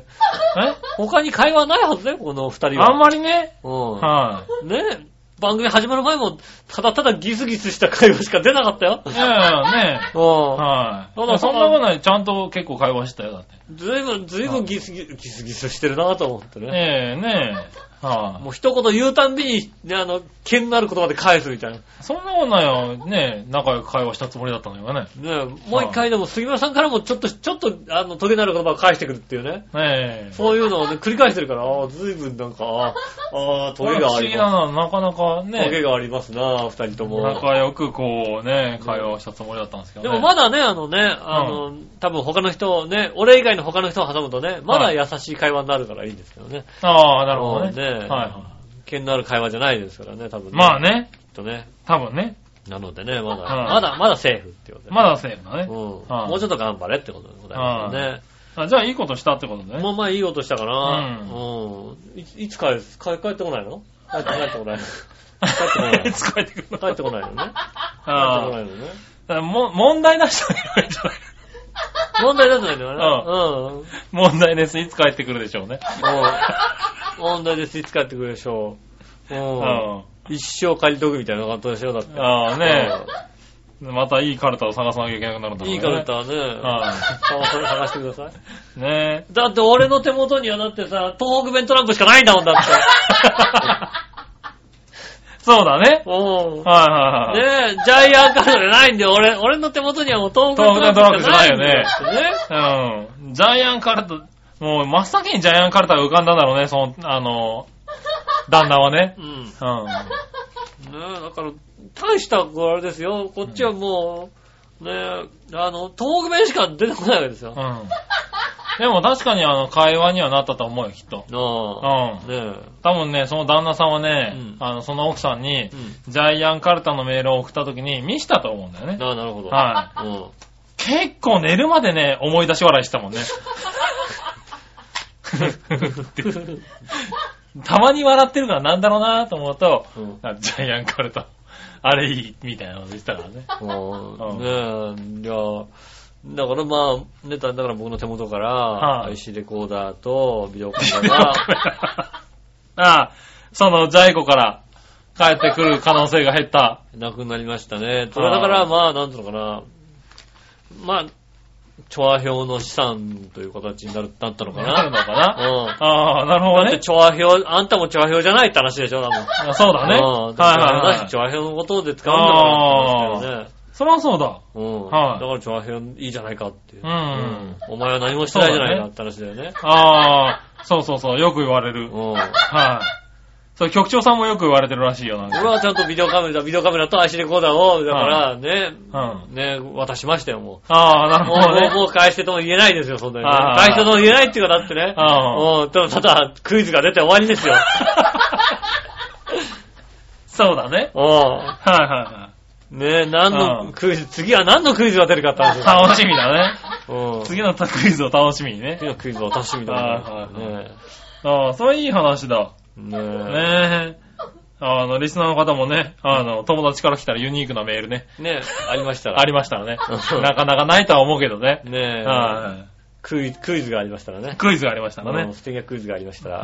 他に会話ないはずだよ、この二え人は。あんまりね。うん。はい。ねえ、番組始まる前も、ただただギスギスした会話しか出なかったよ。いやいやね。うん。はい。ただそんなことない。ちゃんと結構会話したよ、だって。ずいぶん、ずいぶんギスギス、ギスギスしてるなと思ってね。ねえ、ねえ。はい。もう一言言うたんびに、ね、あの、剣のある言葉で返すみたいな。ねそんなことないよ。ねえ、仲良く会話したつもりだったのよね。えもう一回でも杉村さんからもちょっと、ちょっと、あの、トゲのある言葉を返してくるっていうね。ねえ。そういうのをね、繰り返してるから、ああ、ずいぶんなんか、ああ、あ あトゲ不がありま思議だな。なかなかす。トゲね、がありますな、二人とも。仲良くこうね、会話をしたつもりだったんですけどね。でもまだね、あのね、あの、多分他の人をね、俺以外の他の人を挟むとね、まだ優しい会話になるからいいんですけどね。ああ、なるほどね。うんねはいは剣のある会話じゃないですからね、多分い。ね。まあ。ね、きっとね。多分ね。なのでね、まだ、うんまだ、まだセーフってことで、まだセーフだね。うん。はいもうちょっと頑張れってことでございますよね。あじゃあいいことしたってことでね。まあまあいい音したかな。ううん。いついつ帰る帰帰ってこないの？帰って帰ってこないの帰ってこないいつ帰ってくるの？帰ってこないのね。帰ってこあないのね。あも問題出してあげればいいんじゃない問題だったんだよね。うん。うん。問題です。いつ帰ってくるでしょうね。問題です。いつ帰ってくるでしょう。う。うんん。一生借りとくみたいなことでしょだって。ああねまたいいカルタを探さなきゃいけなくなるんだろうね。いいからだったらね。は探して探してください。い。ねだって俺の手元にはだってさ、東北弁トランプしかないんだもんだって。そうだね。うん。はいはいはい。ねえ、ジャイアンカードじゃないんだよ。俺、俺の手元にはもう東北弁トランプしかないよ。ね。うん。ジャイアンカルタ、もう真っ先にジャイアンカルタが浮かんだんだろうね、その、あの、旦那はね。うん。ねうん。え、だから、大した、あれですよ。こっちはもう、ねえ、あの、東北弁しか出てこないわけですよ。うん。でも確かにあの、会話にはなったと思うよ、きっと。ああ。うん。ね多分ね、その旦那さんはね、うんあの、その奥さんにえ。、うん。ジャイアンカルタのメールを送った時に見したと思うんだよね。ああ、なるほど。。はいうん。結構寝るまでね、思い出し笑いしたもんね。たまに笑ってるからなんだろうなと思うと、うんあジャイアンカルタ、あれいい、みたいなの言ってたからね。うんねえ、いや、だからまあ、ね、だだから僕の手元から、はい IC レコーダーとビデオカメラがあ あ、そのジャイコから帰ってくる可能性が減った。なくなりましたね。それだからまあ、なんていうのかな。まあ、チョア表の資産という形になるなったのかなるのな。かな？うん。ああ、なるほどね。だってチョア表、あんたもチョア表じゃないって話でしょ、多分。あそうだね。うん。はいはいはい。チョア表のことで使うんだからって話だよね。そりゃそうだ。うん。はいだからチョア表いいじゃないかっていう。うんお前は何もしてないじゃないかって話だよね。ああ、そうそうそう、よく言われる。うん。はい。そう、局長さんもよく言われてるらしいよ、なんか。俺はちゃんとビデオカメラ、ビデオカメラと IC レコーダーを、だからね、うんね、渡しましたよ、もああ、なう。もう、るほどね。もうもう返してとも言えないですよ、そんなに返してとも言えないっていうか、だってね。うんうん。ただ、ただ、クイズが出て終わりですよ。そうだね。うはいはいはん。ね何うんのクイズ、次は何のクイズが出るかって話楽しみだね。うん。次のクイズを楽しみにね次。のクイズを楽しみだはいはいね。ああ、それいい話だ。ねねえ。あの、リスナーの方もね、あの、友達から来たらユニークなメールね、ねありましたら。ありましたらねう。んなかなかないとは思うけどね。ねはクイズ、クイズがありましたらねい。。クイズがありましたらうんね。素敵なクイズがありましたら、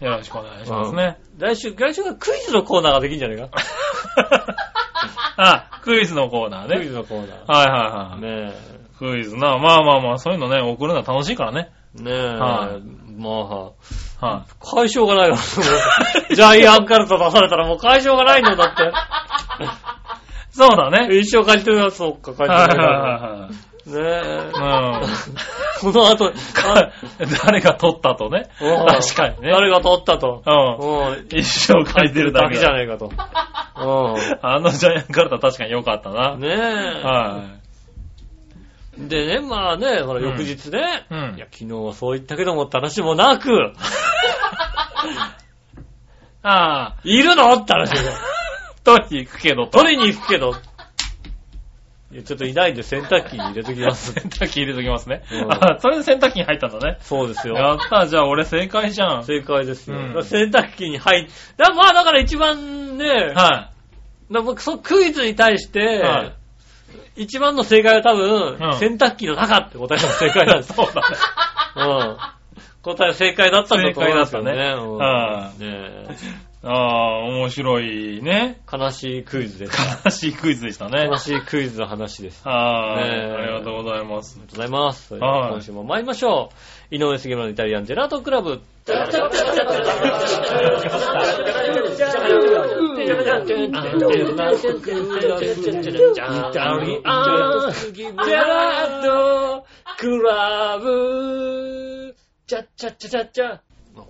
よろしくお願いしますね。来週、来週はクイズのコーナーができるんじゃないか？あ、クイズのコーナークイね。ズのコーナー。はいはいはい。ねクイズな。まあまあまあ、そういうのね、送るのは楽しいからね。え。ねえ。はいまあ、は解消がないわ。ジャイアンカルタ出されたらもう解消がないんだよ、だっい。そうだね。て。一生感じてるな、そっか、解はい消がはない。ねえ。いはいはい。この後。誰が撮ったとね。うん確かにね。誰が取ったと。うん。うん。一生書いてるだけだ。じゃないかと。うあのジャイアンカルタ確かに良かったな。ん。ねえ。はい。でね、まあね、ほら翌日ね、うんいや、昨日はそう言ったけどもって話もなく、ああ、いるのって話で。取りに行くけど、取りに行くけど。いや、ちょっといないんで洗濯機に入れときます。洗濯機入れときますね。うんあそれで洗濯機に入ったんだね。そうですよ。やった、じゃあ俺正解じゃん。正解ですよ。うんだから洗濯機に入っだまあだから一番ね、はだからそクイズに対して、はい一番の正解は多分、うん洗濯機の中って答えが正解なんい。です。そうだね。うん。答えは正解だったんだと思いますよね。正解だったねうんはいねああ、面白いね。え悲しいクイズです。悲しいクイズでしたね悲。しいクイズの話です。はい、ねえありがとうございますあ。りがとうございます。はい今週も参りましょう。井上杉村のイタリアンジェラートクラブ。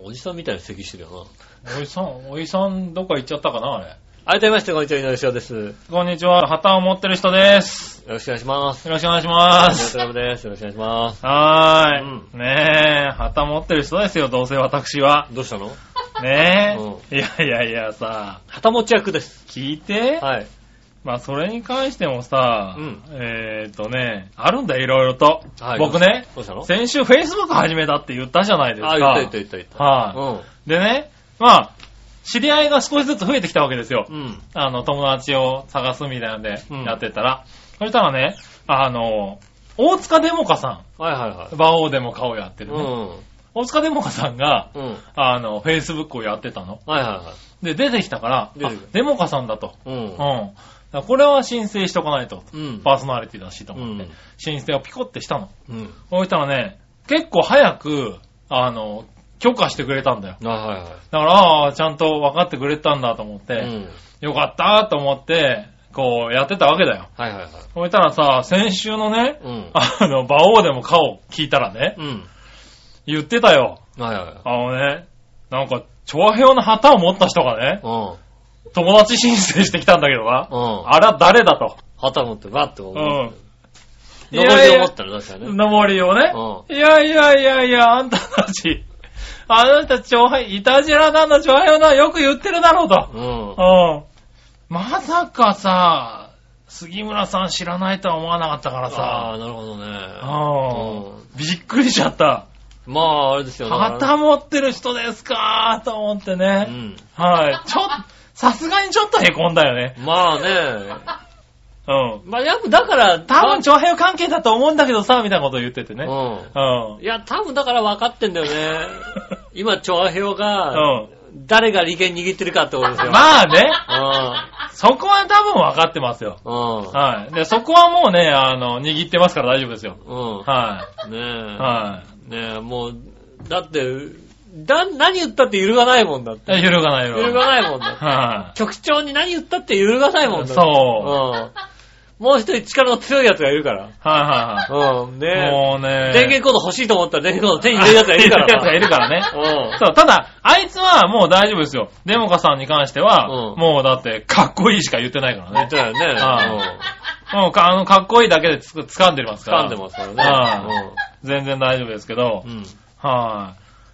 おじさんみたいな咳してるよな。おじさん、おじさんどっか行っちゃったかなあれ。改めまして、こんにちは、井上翔です。よこんにちは、旗を持ってる人です。ろしくお願いします。よろしくお願いします。クラブです。よろしくお願いします。はーい。ねえ、旗持ってる人ですよ、どうせ私は。どうしたの？ねうえ。いやいやいやさ、旗持ち役です。聞いて。はい。まあ、それに関してもさ、うんえーっとね、あるんだよ、いろいろと。はい僕ね、どうしたの？先週 Facebook 始めたって言ったじゃないですか。あ、言った言った言った言った。はい、でね、まあ、知り合いが少しずつ増えてきたわけですよ。うん。うん。あの、友達を探すみたいなんでうんやってたら。そしたらね、あの、大塚デモカさはいはいはいん、。馬王デモカをやってるね。うん。大塚デモカさんが、うん。あの、Facebook をやってたの。はいはいはで、出てきたから、デモカさんだと。い。ううん。ん。だからこれは申請しとかないと。うん。パーソナリティだしとう思って。ん。申請をピコってしたの。うん。そうしたらね、結構早く、あの、許可してくれたんだよ。あ、はいはい。だから、ああ、ちゃんと分かってくれたんだと思って、うん。よかったと思って、こう、やってたわけだよ。はいはいはい。そしたらさ、先週のね、うん。あの、馬王でも顔聞いたらね、うん。言ってたよ。はいはいはい。あのね、なんか、長編の旗を持った人がね、うん。友達申請してきたんだけどな。うん。あれは誰だと。旗持ってバッてこう。うん。のぼりを持ったら確かにね。の？ぼりをね。ういやいやいやいや、あんたたち、あなた長編、いたじらなんだ長編な、よく言ってるだろうと。うん。うん。まさかさ、杉村さん知らないとは思わなかったからあさ。あ、なるほどね。うん。びっくりしちゃった。まあ、あれですよ。だから旗持ってる人ですかと思ってうね。ん。はい。ちょっさすがにちょっと凹んだよね。まあね。うん。まあ、やっぱだから、多分長編関係だと思うんだけどさ、みたいなこと言っててね。ううん。ん。いや、多分だから分かってんだよね。今、調和表が、うん。誰が利権握ってるかってことですよ。まあね。あ。そこは多分分かってますよ。うん。うん。はい。で、そこはもうね、あの、握ってますから大丈夫ですよ。うん。はねえ。い。はねえ、もう、だって、だ、何言ったって揺るがないもんだって。い。揺るがない揺るがないもんだって。は局長に何言ったって揺るがないもんだって。。そううん。もう一人力の強い奴がいるから。い。はいはいはい。うん。ねえ。もうね。電源コード欲しいと思ったら電源コード手に入れる奴がいるから。やつがいるからね。うん。そう、ただ、あいつはもう大丈夫ですよ。デモカさんに関しては、うんもうだって、かっこいいしか言ってないからね言っ。てたよね。はいもうか、あの、かっこいいだけでつ掴んでますから。掴んでますからね。は全然大丈夫ですけどう、ん。うん。は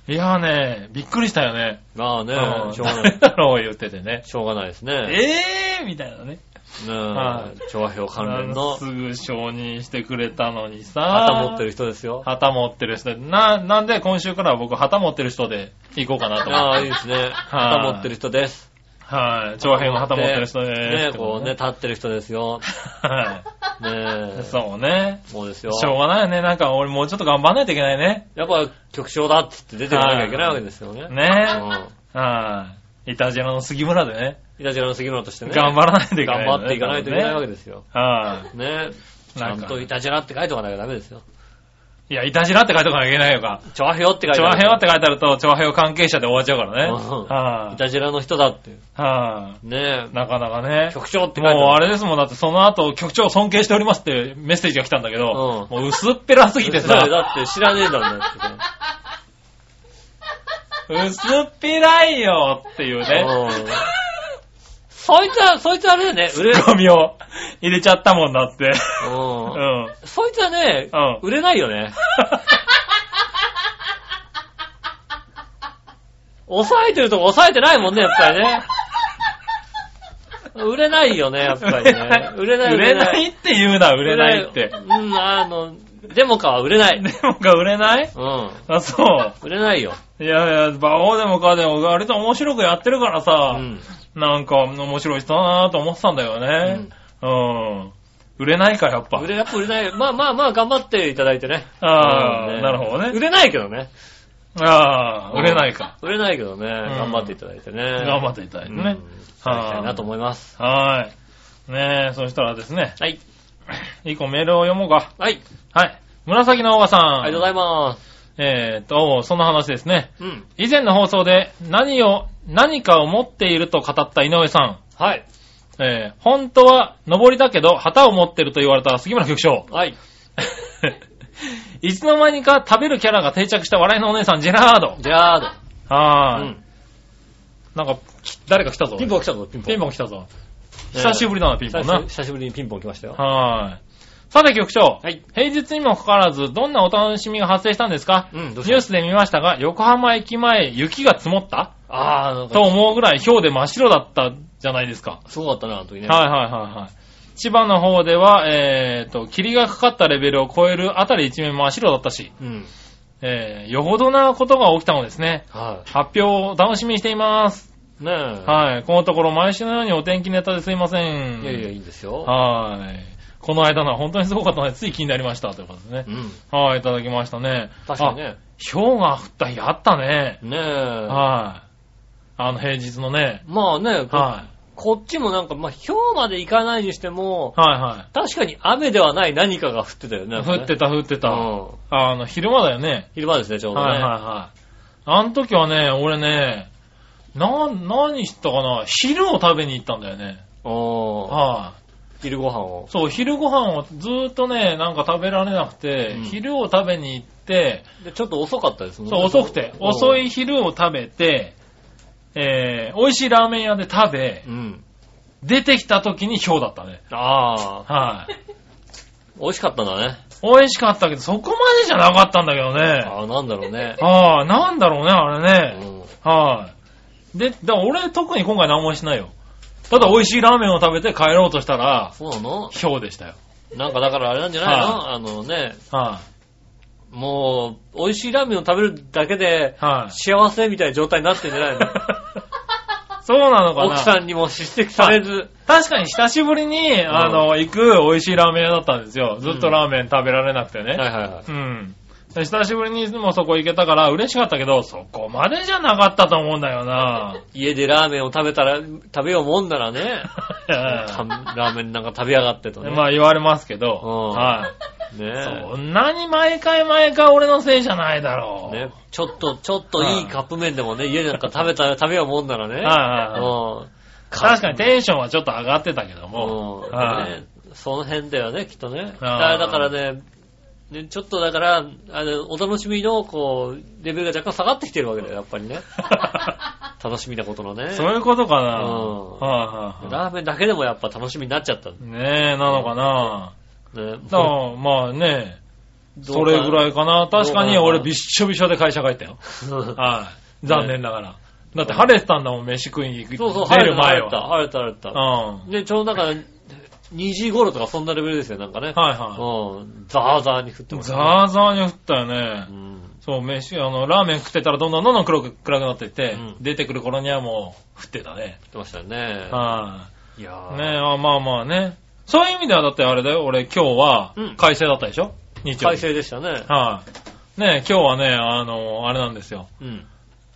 い。いやーね、びっくりしたよね。まあねう、んしょうがない誰。だろう言っててね。しょうがないですね。えーみたいなね。ねはえ、調和表関連のすぐ承認してくれたのにさ。旗持ってる人ですよ。旗持ってる人で。な、なんで今週からは僕旗持ってる人で行こうかなと思ああ、って。いいですね。旗持ってる人です。はい。長編の旗持ってる人でねす。こうね、立ってる人ですよ。はねえ。い。そうね。そうですよ。しょうがないよね。なんか俺もうちょっと頑張んないといけないね。やっぱ局長だっつって出てこなきゃいけないわけですよね。ねうん。はい。イタジェラの杉村でね。イタジラの杉村としてね。頑張らないといけない、頑張っていかないといけないわけですよ。はねちゃんとイタジラって書いておかなきゃダメですよ。い。いや、イタジラって書いておかなきゃいけないよか。調和表って書いてある。平って書いてあると、調和平関係者で終わっちゃうからね。うんはい。イタジラの人だって。はねい。なかなかね。局長って書いてある。もうあれですもん、だってその後、局長を尊敬しておりますってメッセージが来たんだけど、うんもう薄っぺらすぎてさ、だって知らねえんだもんだってさ。薄っぺらいよっていうね、うんそいつは、そいつはあれだよね、売れツッコミを入れちゃったもんだって。う。うんん。そいつはねうん、売れないよね。抑えてるとこ抑えてないもんね、やっぱりね。売れないよね、やっぱりね。売れない、売れないって言うな、売れないって。うん、あの、デモカは売れない。でもか売れない？うん。あ、そう。売れないよ。いやいや、バオでもかでも割と面白くやってるからうさ、ん。なんか面白い人だなと思ってたんだよね。うん。売れないか、やっぱ。売れ、やっぱ売れない。まあまあまあ、頑張っていただいてね。ああ、うんねなるほどね。売れないけどね。ああ、売れないか。売れないけどね。ん頑張っていただいてね。頑張っていただいてね。うんいただきたいなと思います。はい。ねえ、そしたらですね、はい。一個メールを読もうか。はい。はい。紫のおばさん。ありがとうございます。えーっと、その話ですね。うん。以前の放送で何を、何かを持っていると語った井上さん。はい。えー、本当は登りだけど旗を持ってると言われた杉村局長。はい。いつの間にか食べるキャラが定着した笑いのお姉さん、ジェラード。じゃあ、はーい。うん。なんか、き誰か来たぞ。ピンポン来たぞ、ピンポン。ピンポン来たぞ。ね久しぶりだな、ピンポンな。久しぶりにピンポン来ましたよ。はーい。さて局長。はい。平日にもかかわらず、どんなお楽しみが発生したんですか？うん、ニュースで見ましたが、横浜駅前、雪が積もったあー、なんとか、思うぐらい氷で真っ白だったじゃないですか。すごかったな、あの時ね。はいはいはいはい。千葉の方では、えーと、霧がかかったレベルを超えるあたり一面真っ白だったし、うん。えー、よほどなことが起きたのですね。は発表を楽しみにしています。い。ねえ。はい。このところ毎週のようにお天気ネタですいません。いやいや、いいんですよ。はい。この間のは本当にすごかったので、つい気になりました。ということでねう。ん。はい、いただきましたね。確かにね。あ。氷が降った日あったね。ねえ。はい。あの平日のね。まあね、こはこっちもなんか、まあ、氷まで行かないにしてもい。、はいは確かに雨ではない何かが降ってたよね。い。降ってた降ってた。うん。あの、昼間だよね。昼間ですね、ちょうどね。はいはいはい。あの時はね、俺ね、な、何したかな昼を食べに行ったんだよね。おー。はい。昼ご飯を。そう、昼ご飯をずーっとね、なんか食べられなくて、うん昼を食べに行って、で、ちょっと遅かったですもんそう、遅くて、遅い。い昼を食べて、えー、美味しいラーメン屋で食べう、ん。出てきた時に氷だったね。ああ、はい。美味しかったんだね。美味しかったけど、そこまでじゃなかったんだけどね。ああ、なんだろうね。ああ、なんだろうね、あれうね。ん。はい。で、だから俺特に今回何もしないよ。ただ美味しいラーメンを食べて帰ろうとしたら、そうなの？氷でしたよ。なんかだからあれなんじゃないの、はあのね、はもう、美味しいラーメンを食べるだけでい。はい。幸せみたいな状態になってんじゃないの？そうなのかな？奥さんにも叱責されず。確かに久しぶりに、あの、行く美味しいラーメン屋だったんですよ。ずっとラーメン食べられなくてね。はいはいはい。うん。で久しぶりにもそこ行けたから嬉しかったけど、そこまでじゃなかったと思うんだよな。家でラーメンを食べたら、食べようもんならね、たラーメンなんか食べやがってとね。まあ言われますけど、うんはい。ねそんなに毎回毎回俺のせいじゃないだろう。ね、ちょっと、ちょっといいカップ麺でもね、家でなんか食べたら 食べようもんならね。はいはいはいうん確かにテンションはちょっと上がってたけども。うんはいねその辺だよね、きっとね。だからね、ねちょっとだから、あの、お楽しみの、こう、レベルが若干下がってきてるわけだよ、やっぱりね。楽しみなことのね。そういうことかな。うんはいはいはラーメンだけでもやっぱ楽しみになっちゃった。ねい。ねえ、なのかな。だからまあね、そうれぐらいかな。確かに俺びっしょびしょで会社帰ったよ。はい。残念ながら。だって晴れてたんだもん、飯食いに行く。そうそう、出る前晴れた、は。晴れた、晴れた。うん。で、ちょうどなんか、2時頃とかそんなレベルですよ、なんかね。はいはうん。ザーザーに降ってい。ます、ザーザーに降ったよねう。ん。そう、飯、あの、ラーメン食ってたらどんどんどんどん黒く、暗くなっていって、うん出てくる頃にはもう降ってたね。降ってましたよね。はいやい。ーねえ、あまあまあね。そういう意味ではだってあれだよ、俺今日はうん、快晴だったでしょ？日曜快日。晴でしたね。はい。ねえ、今日はね、あの、あれなんですよ。うん。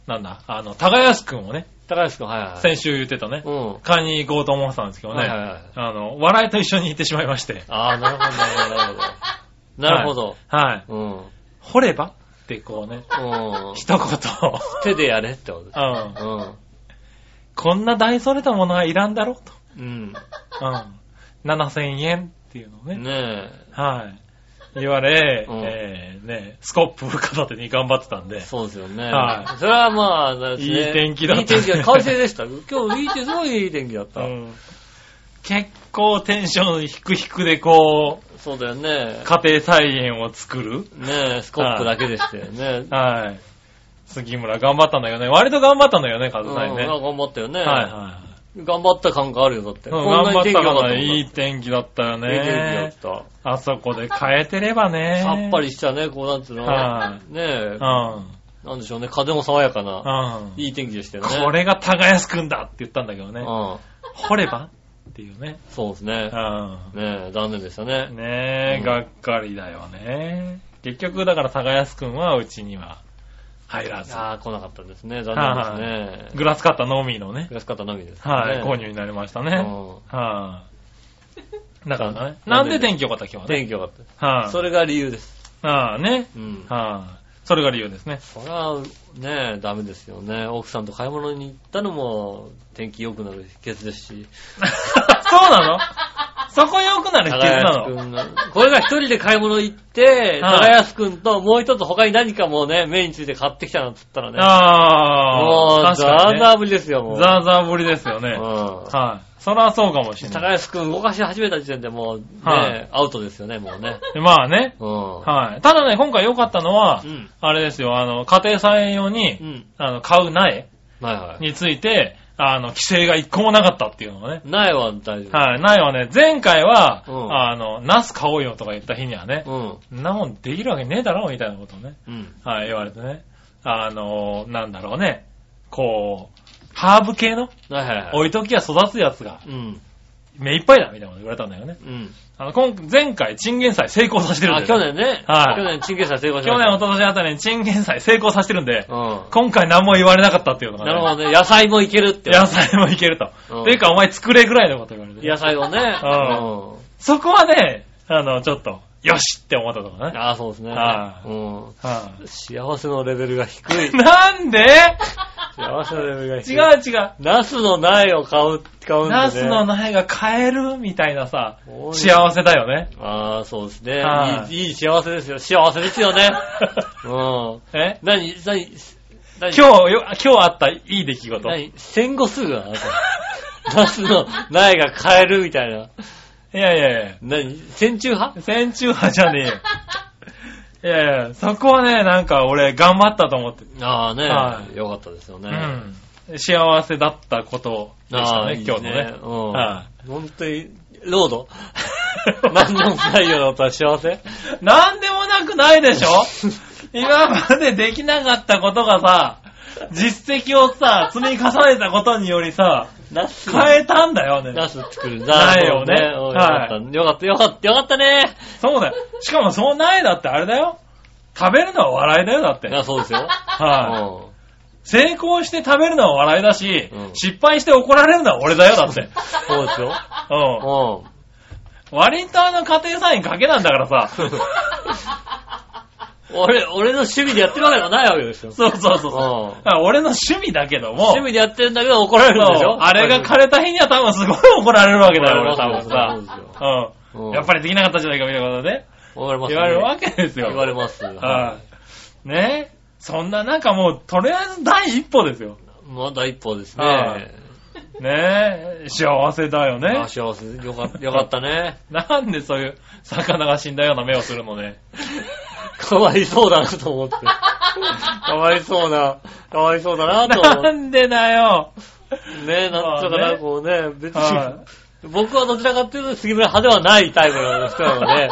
なんだ、あの、高安くんをね、高橋くん、はいはい。先週言ってたね。うん。買いに行こうと思ってたんですけどね。はいはいはい。あの、笑いと一緒に行ってしまいまして。ああ、なるほど、なるほど。なるほど。はい。うん。うん。掘ればってこうね、一言。手でやれってことです。うん。うん。こんな大それたものはいらんだろと。うん。うん。7000円っていうのをね。ねはい。言われ、うんえー、ね、スコップ片手に頑張ってたんえ。で。そうですよね。はいそれはまあ、ねいい天気だったいい天気だ。快晴でした。今日いい天気、すごいいい天気だった。うん。結構テンション低々でこそうだよねう、。家庭菜園を作るねえ、スコップだけでしたよね。はい。杉村頑張ったんだよね。割と頑張ったんだよね、家庭菜園ね。うん頑張ったよね。はいは頑張った感があるよ、だって。い。うんこんな頑張ったかに天気良かったらいい天気だったよだいい天気だねっ。た。あそこで変えてればね。さっぱりしたね、こうなんつうの。はねえう、ん。なんでしょうね、風も爽やかな、うん。いい天気でしたよね。これが耕すくんだって言ったんだけどね。うん。掘ればっていうね。そうですね。うねえ、残念でしたね。ん。ねえ、うんがっかりだよね。結局、だから耕すくんはうちには入らず。ああ、来なかったですね。残念ですね。グラスカッターのみのね。グラスカッターのみです、ね。はい、購入になりましたね。うんはい。だからね。ななんんで天気良かった今日はね？天気良かった。はい。それが理由です。ああね。うん。はい。それが理由ですね。それはね、ダメですよね。奥さんと買い物に行ったのも天気良くなる秘訣ですし。そうなの？そこ良くなる秘訣なの？これが一人で買い物行って、はい高安くんともう一つ他に何かもうね、目について買ってきたなんつったらね。ああ、もう、確かに、ね。ザーザーぶりですよ、もう。ザーザーぶりですよね。うんはい。それはそうかもしれ高ない。安くん動かし始めた時点でもうね、はいアウトですよね、もうね。まあね。うん。はい。ただね、今回良かったのはう、ん。あれですよ、あの、家庭菜園用うに、ん。あの、買う苗はいはい。について、あの、規制が一個もなかったっていうのがね。苗は大丈夫。はい。苗はね、前回は、うんあの、ナス買おうよとか言った日にはね、うん。んなもんできるわけねえだろみたいなことをね、うん。はい、言われてね。あの、なんだろうね、こう、ハーブ系の？はいはいはい。置いときは育つやつがうん。目いっぱいだみたいなこと言われたんだよね。うん。あの、今前回、チンゲン菜成功させてるんあ、で、去年ね。はい去年、チンゲン菜成功しま去年、した。一昨年あたりにチンゲン菜成功させてるんで、うん。今回何も言われなかったっていうのがね。なるほどね。野菜もいけるって。野菜もいけると。うんていうか、お前作れぐらいのこと言われて。野菜をね。うんそこはね、あの、ちょっと、よしって思ったとこね。ああ、そうですね。はうん。は幸せのレベルが低いい。なんで？幸せのレベルが低い。違う違う。ナスの苗を買う、買うんでね。ナスの苗が買えるみたいなさ、幸せだよね。ああ、そうですね。はいいい、いい幸せですよ。幸せですよね。うん。え？何、何、何、今日よ、今日あったいい出来事。い何、戦後すぐ？あなた ナスの苗が買えるみたいな。やいやいや。何？戦中派？戦中派じゃねえよ。いやいや、そこはね、なんか俺頑張ったと思って。ああね、はいよかったですよね。うん。幸せだったことでしたね、今日のね。うん。は本当に、ロード？何にもないようなことは幸せ？なんでもなくないでしょ？今までできなかったことがさ、実績をさ、積み重ねたことによりさ、ナス、変えたんだよね。ナス作る。苗をねうんよかった、よかった、よかった、よかったね。そうだよ。しかもその苗だってあれだよ。食べるのは笑いだよ、だって。あそうですよ。はい。成功して食べるのは笑いだし、うん失敗して怒られるのは俺だよ、だって。うんそうですよ。うん。うん。割とあの家庭菜園賭けなんだからさ。俺、俺の趣味でやってるわけでもないわけですよ。そうそうそううんそう。俺の趣味だけども、趣味でやってるんだけど怒られるんでしょ？あれが枯れた日には多分すごい怒られるわけだよ、俺多分さ。う。うんんやっぱりできなかったじゃないかみたいなことで、言われます言われるわけですよ。言われます。はい。ね？そんななんかもう、とりあえず第一歩ですよ。まだ一歩ですはいね。ね？幸せだよねあ。幸せ。よかった、よかったね。なんでそういう魚が死んだような目をするのね。かわいそうだなと思って。かわいそうな、かわいそうだなと思っなんでだよ。て。ねなんとかな、こうね、別には。僕はどちらかっていうと杉村派ではないタイプの人なので、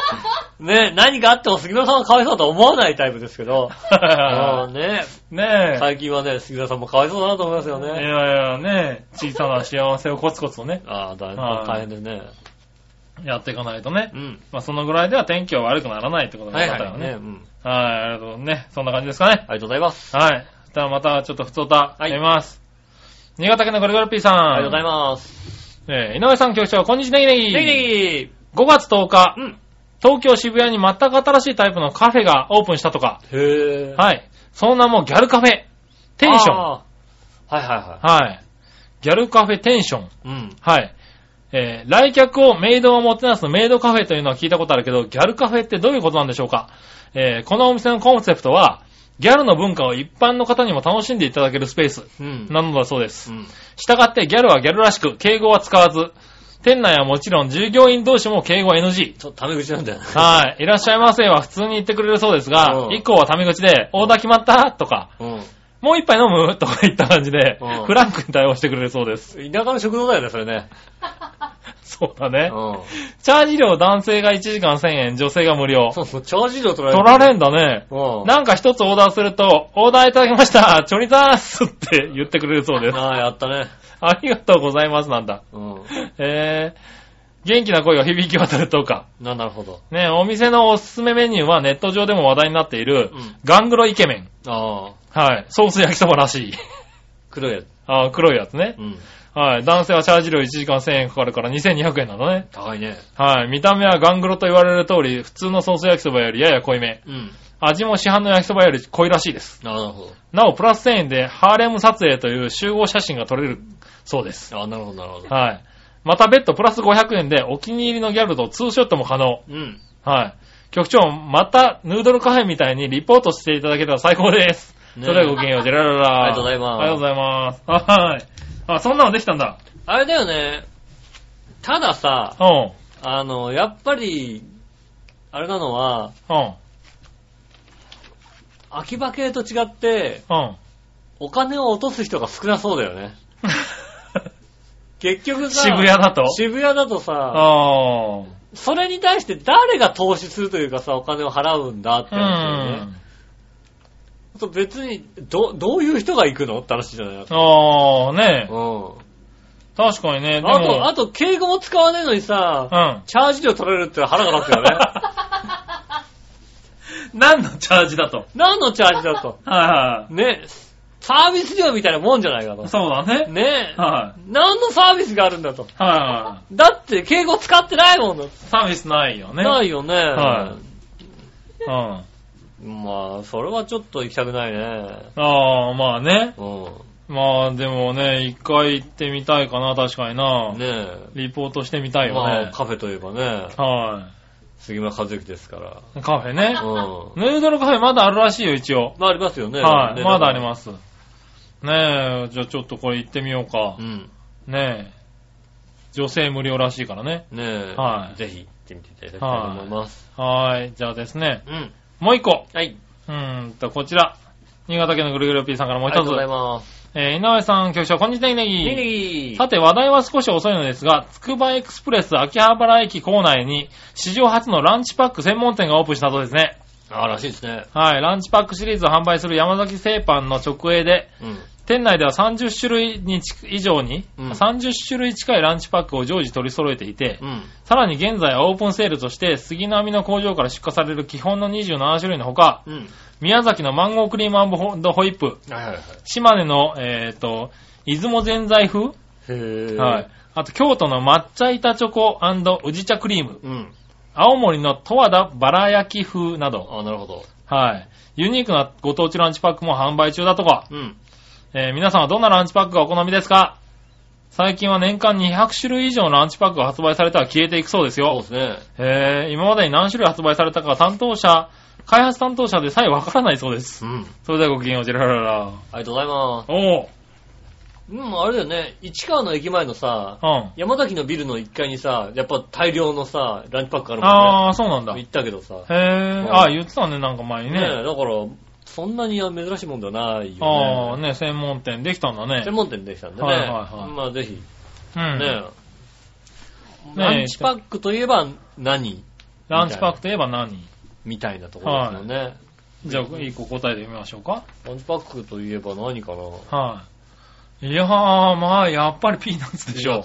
ね、何かあっても杉村さんはかわいそうだと思わないタイプですけど、うんね、ねえ。最近はね、杉村さんもかわいそうだなと思いますよいやね。いやね、小さな幸せをコツコツとね、ああ、大変でね。やっていかないとねう。ん。まあそのぐらいでは天気は悪くならないってことがはいはい。分かったよね。ねうんはい、ありがとうね。そんな感じですかね。ありがとうございます。はい。じゃあまたちょっと普通歌、はい読みます。新潟県のゴリゴリピーさん。ありがとうございます。えー井上さん局長、こんにちは、ネギネギ。ネギネギ5月10日、うん。東京渋谷に全く新しいタイプのカフェがオープンしたとか。へぇー。はい。その名もギャルカフェ。テンション。あーはいはいははい。ギャルカフェテンション。い。うん。はい。えー来客をメイドをもてなすメイドカフェというのは聞いたことあるけど、ギャルカフェってどういうことなんでしょうか？えーこのお店のコンセプトは、ギャルの文化を一般の方にも楽しんでいただけるスペースうん。なのだそうです。うん。したがってギャルはギャルらしく、敬語は使わず、店内はもちろん従業員同士も敬語 NG。ちょっとタメ口なんだよね。はい。いらっしゃいませは普通に言ってくれるそうですがう、ん以降はタメ口で、オーダー決まった？とか、うん。もう一杯飲む？とか言った感じでうん、フランクに対応してくれるそうです。田舎の食堂だよね、それね。そうだね。うん。チャージ料男性が1時間1000円、女性が無料。そうそう、チャージ料取られ取られんだね。うん。なんか一つオーダーすると、オーダーいただきました チョリザースって言ってくれるそうです。ああ、やったね。ありがとうございますなんだ。うん。えー、元気な声が響き渡るとか。な、なるほど。ね、お店のおすすめメニューはネット上でも話題になっている、うんガングロイケメン。ああ、はい。ソース焼きそばらしい。黒いやつ。あー黒いやつねう。ん。はい。男性はチャージ料1時間1000円かかるから2200円なんだね。高いね。はい。見た目はガングロと言われる通り、普通のソース焼きそばよりやや濃いめ。うん。味も市販の焼きそばより濃いらしいです。ああ、なるほど。なお、プラス1000円でハーレム撮影という集合写真が撮れるそうです。ああ、なるほど、なるほど。はい。また別途プラス500円でお気に入りのギャルとツーショットも可能。うん。はい。局長、またヌードルカフェみたいにリポートしていただけたら最高です。ねそれではごきげんよう、ジェラララ。ありがとうございますありがとうございます。はい。あ、そんなのできたんだ。あれだよね。たださ、うん。あの、やっぱり、あれなのは、うん。秋葉系と違って、うん。お金を落とす人が少なそうだよね。結局さ、渋谷だと？渋谷だとさ、あそれに対して誰が投資するというかさ、お金を払うんだってあ。う話だよね。ん。あと別に、ど、どういう人が行くのって話じゃないああ、ねうん。確かにね。であと、も、あと、敬語も使わねえのにさ、うん。チャージ料取られるって腹が立つよね。何のチャージだと？何のチャージだと？はいはね、サービス料みたいなもんじゃないかい。と。そうだね。ねえ。は何のサービスがあるんだと。い。はだって、敬語使ってないもんだ。い。サービスないよね。。ないいよね。はうん。まあ、それはちょっと行きたくないね。ああ、まあね。うまあでもね、一回行ってみたいかな、確かにな。ん。ねリポートしてみたいえ。よまあ、ね。カフェといえばね、は杉村和之ですから。い。カフェね。うん。ヌードルカフェまだあるらしいよ、一応。まあ、ありますよね。はい。まだありす。ます。ねえ、じゃあちょっとこれ行ってみようかう。ん。ねえ。女性無料らしいからね。ねえ。はいぜひ行ってみていただきたいと思います。はい。じゃあですね。うん。もう一個。はい。うーんと、こちら。新潟県のぐるぐる P さんからもう一つありがとうござい。ます。えー、井上さん、局長、こんにちは、ネギネさて、話題は少し遅いのですが、つくばエクスプレス秋葉原駅構内に、史上初のランチパック専門店がオープンしたそうですね。あ、らしいですね。はい、ランチパックシリーズを販売する山崎製パンの直営で、うん。店内では30種類にち以上に、うん30種類近いランチパックを常時取り揃えていて、うん。さらに現在はオープンセールとして、杉並の工場から出荷される基本の27種類のほか、うん。宮崎のマンゴークリームホホイップ、はいはいはい。島根の、えっ、と、出雲ぜんざい風、はい。。あと、京都の抹茶板チョコ宇治茶クリーム、うん。青森の十和田バラ焼き風など、あ、なるほど。はい。ユニークなご当地ランチパックも販売中だとか、うん。えー皆さんはどんなランチパックがお好みですか？最近は年間200種類以上のランチパックが発売されたら消えていくそうですよそうで。すね。えー、今までに何種類発売されたかは担当者、開発担当者でさえわからないそうです。うん。それではごきげんよう、ジェラララ。ありがとうございます。おう。うん、あれだよね。市川の駅前のさ、うん。山崎のビルの1階にさ、やっぱ大量のさ、ランチパックあるもんあー、そうなんだ。ね。へ行ったけどさ。ー。あー、言ってたね、なんか前にねえ、ね。だから、そんなに珍しいもんではないよね。あー、ね、専門店できたんだね。専門店できたんでね。はいはいはいまあぜひ、うん。ねねランチパックといえば何？ランチパックといえば何？みたいなところですよね。じゃあ、一個答えてみましょうか。ランチパックといえば何かな？はい。いやー、まあ、やっぱりピーナッツでしょ。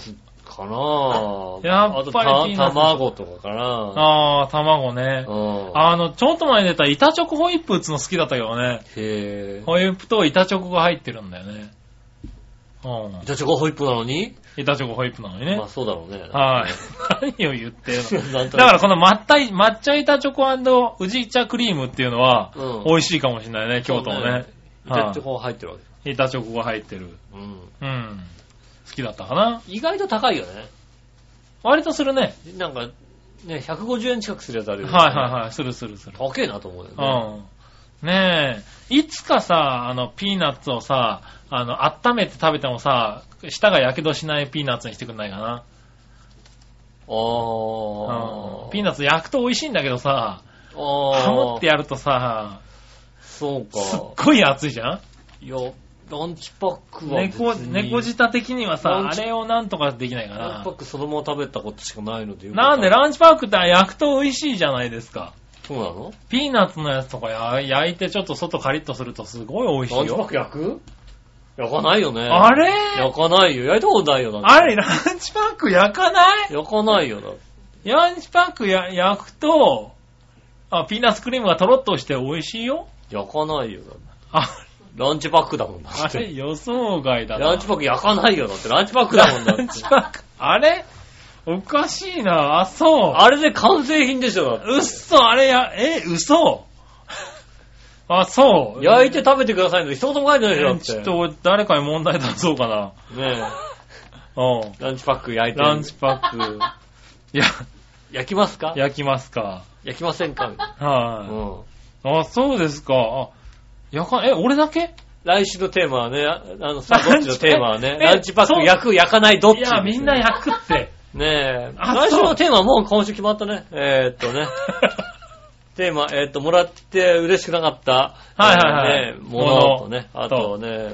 かなぁ。やっぱりあ卵とかかなあー、卵ね。うん。あの、ちょっと前に出た板チョコホイップ打つの好きだったけどね。へぇホイップと板チョコが入ってるんだよね。うん。板チョコホイップなのに？板チョコホイップなのにね。まあそうだろうね。はい。何を言ってるのだからこの抹茶抹茶板チョコ宇治茶クリームっていうのは、うん美味しいかもしれないね、京都のね。板チョコ入ってるわけ。板チョコが入ってる。うん。うん。好きだったかな。意外と高いよね。割とするね。なんか、ね、150円近くするやつあるよね。はいはいはい。するするする。高えなと思うよね。うん。ねえ、いつかさ、あの、ピーナッツをさ、あの、温めて食べてもさ、舌が火傷しないピーナッツにしてくんないかな。あー。うんピーナッツ焼くと美味しいんだけどさ。ハモってやるとさ、そうか。すっごい熱いじゃんいや、ランチパックは別猫、に。猫舌的にはさ、あれをなんとかできないかな。ランチパックそのまま食べたことしかないのでなんでランチパックって焼くと美味しいじゃないですか。そうなの？ピーナッツのやつとかや焼いてちょっと外カリッとするとすごい美味しいよ。ランチパック焼く？焼かないよね。あれ？焼かないよ。焼いたことないよ。あれ、ランチパック焼かない？焼かないよ。だってランチパックや焼くと、あ、ピーナッツクリームがとろっとして美味しいよ。焼かないよ。だってあ、ランチパックだもんだって。あれ予想外だな。ランチパック焼かないよ。だってランチパックだもんだってラン。チパック。あれ？おかしいな。あ、そう。あれで完成品でしょ。だってうっそ、あれや、え、嘘？あ、そう。焼いて食べてくださいの一言も書いてないでしょ。だってちょっと誰かに問題出そうかな。ね うん。え。ランチパック焼いて。ランチパック。いや、焼きますか？焼きますか。焼きませんか？うはい、ん。あ、そうですか。あ、焼か、え、俺だけ？来週のテーマはね、ああの、さ、どっちのテーマはね、ランチランチパック焼く、焼かない、どっちいや、みんな焼くって。ねえ。あ来週のテーマはもう今週決まったね。えーっとね。テーマ、えーっと、もらって嬉しくなかった。はいはいはいえーねものとね、あとね、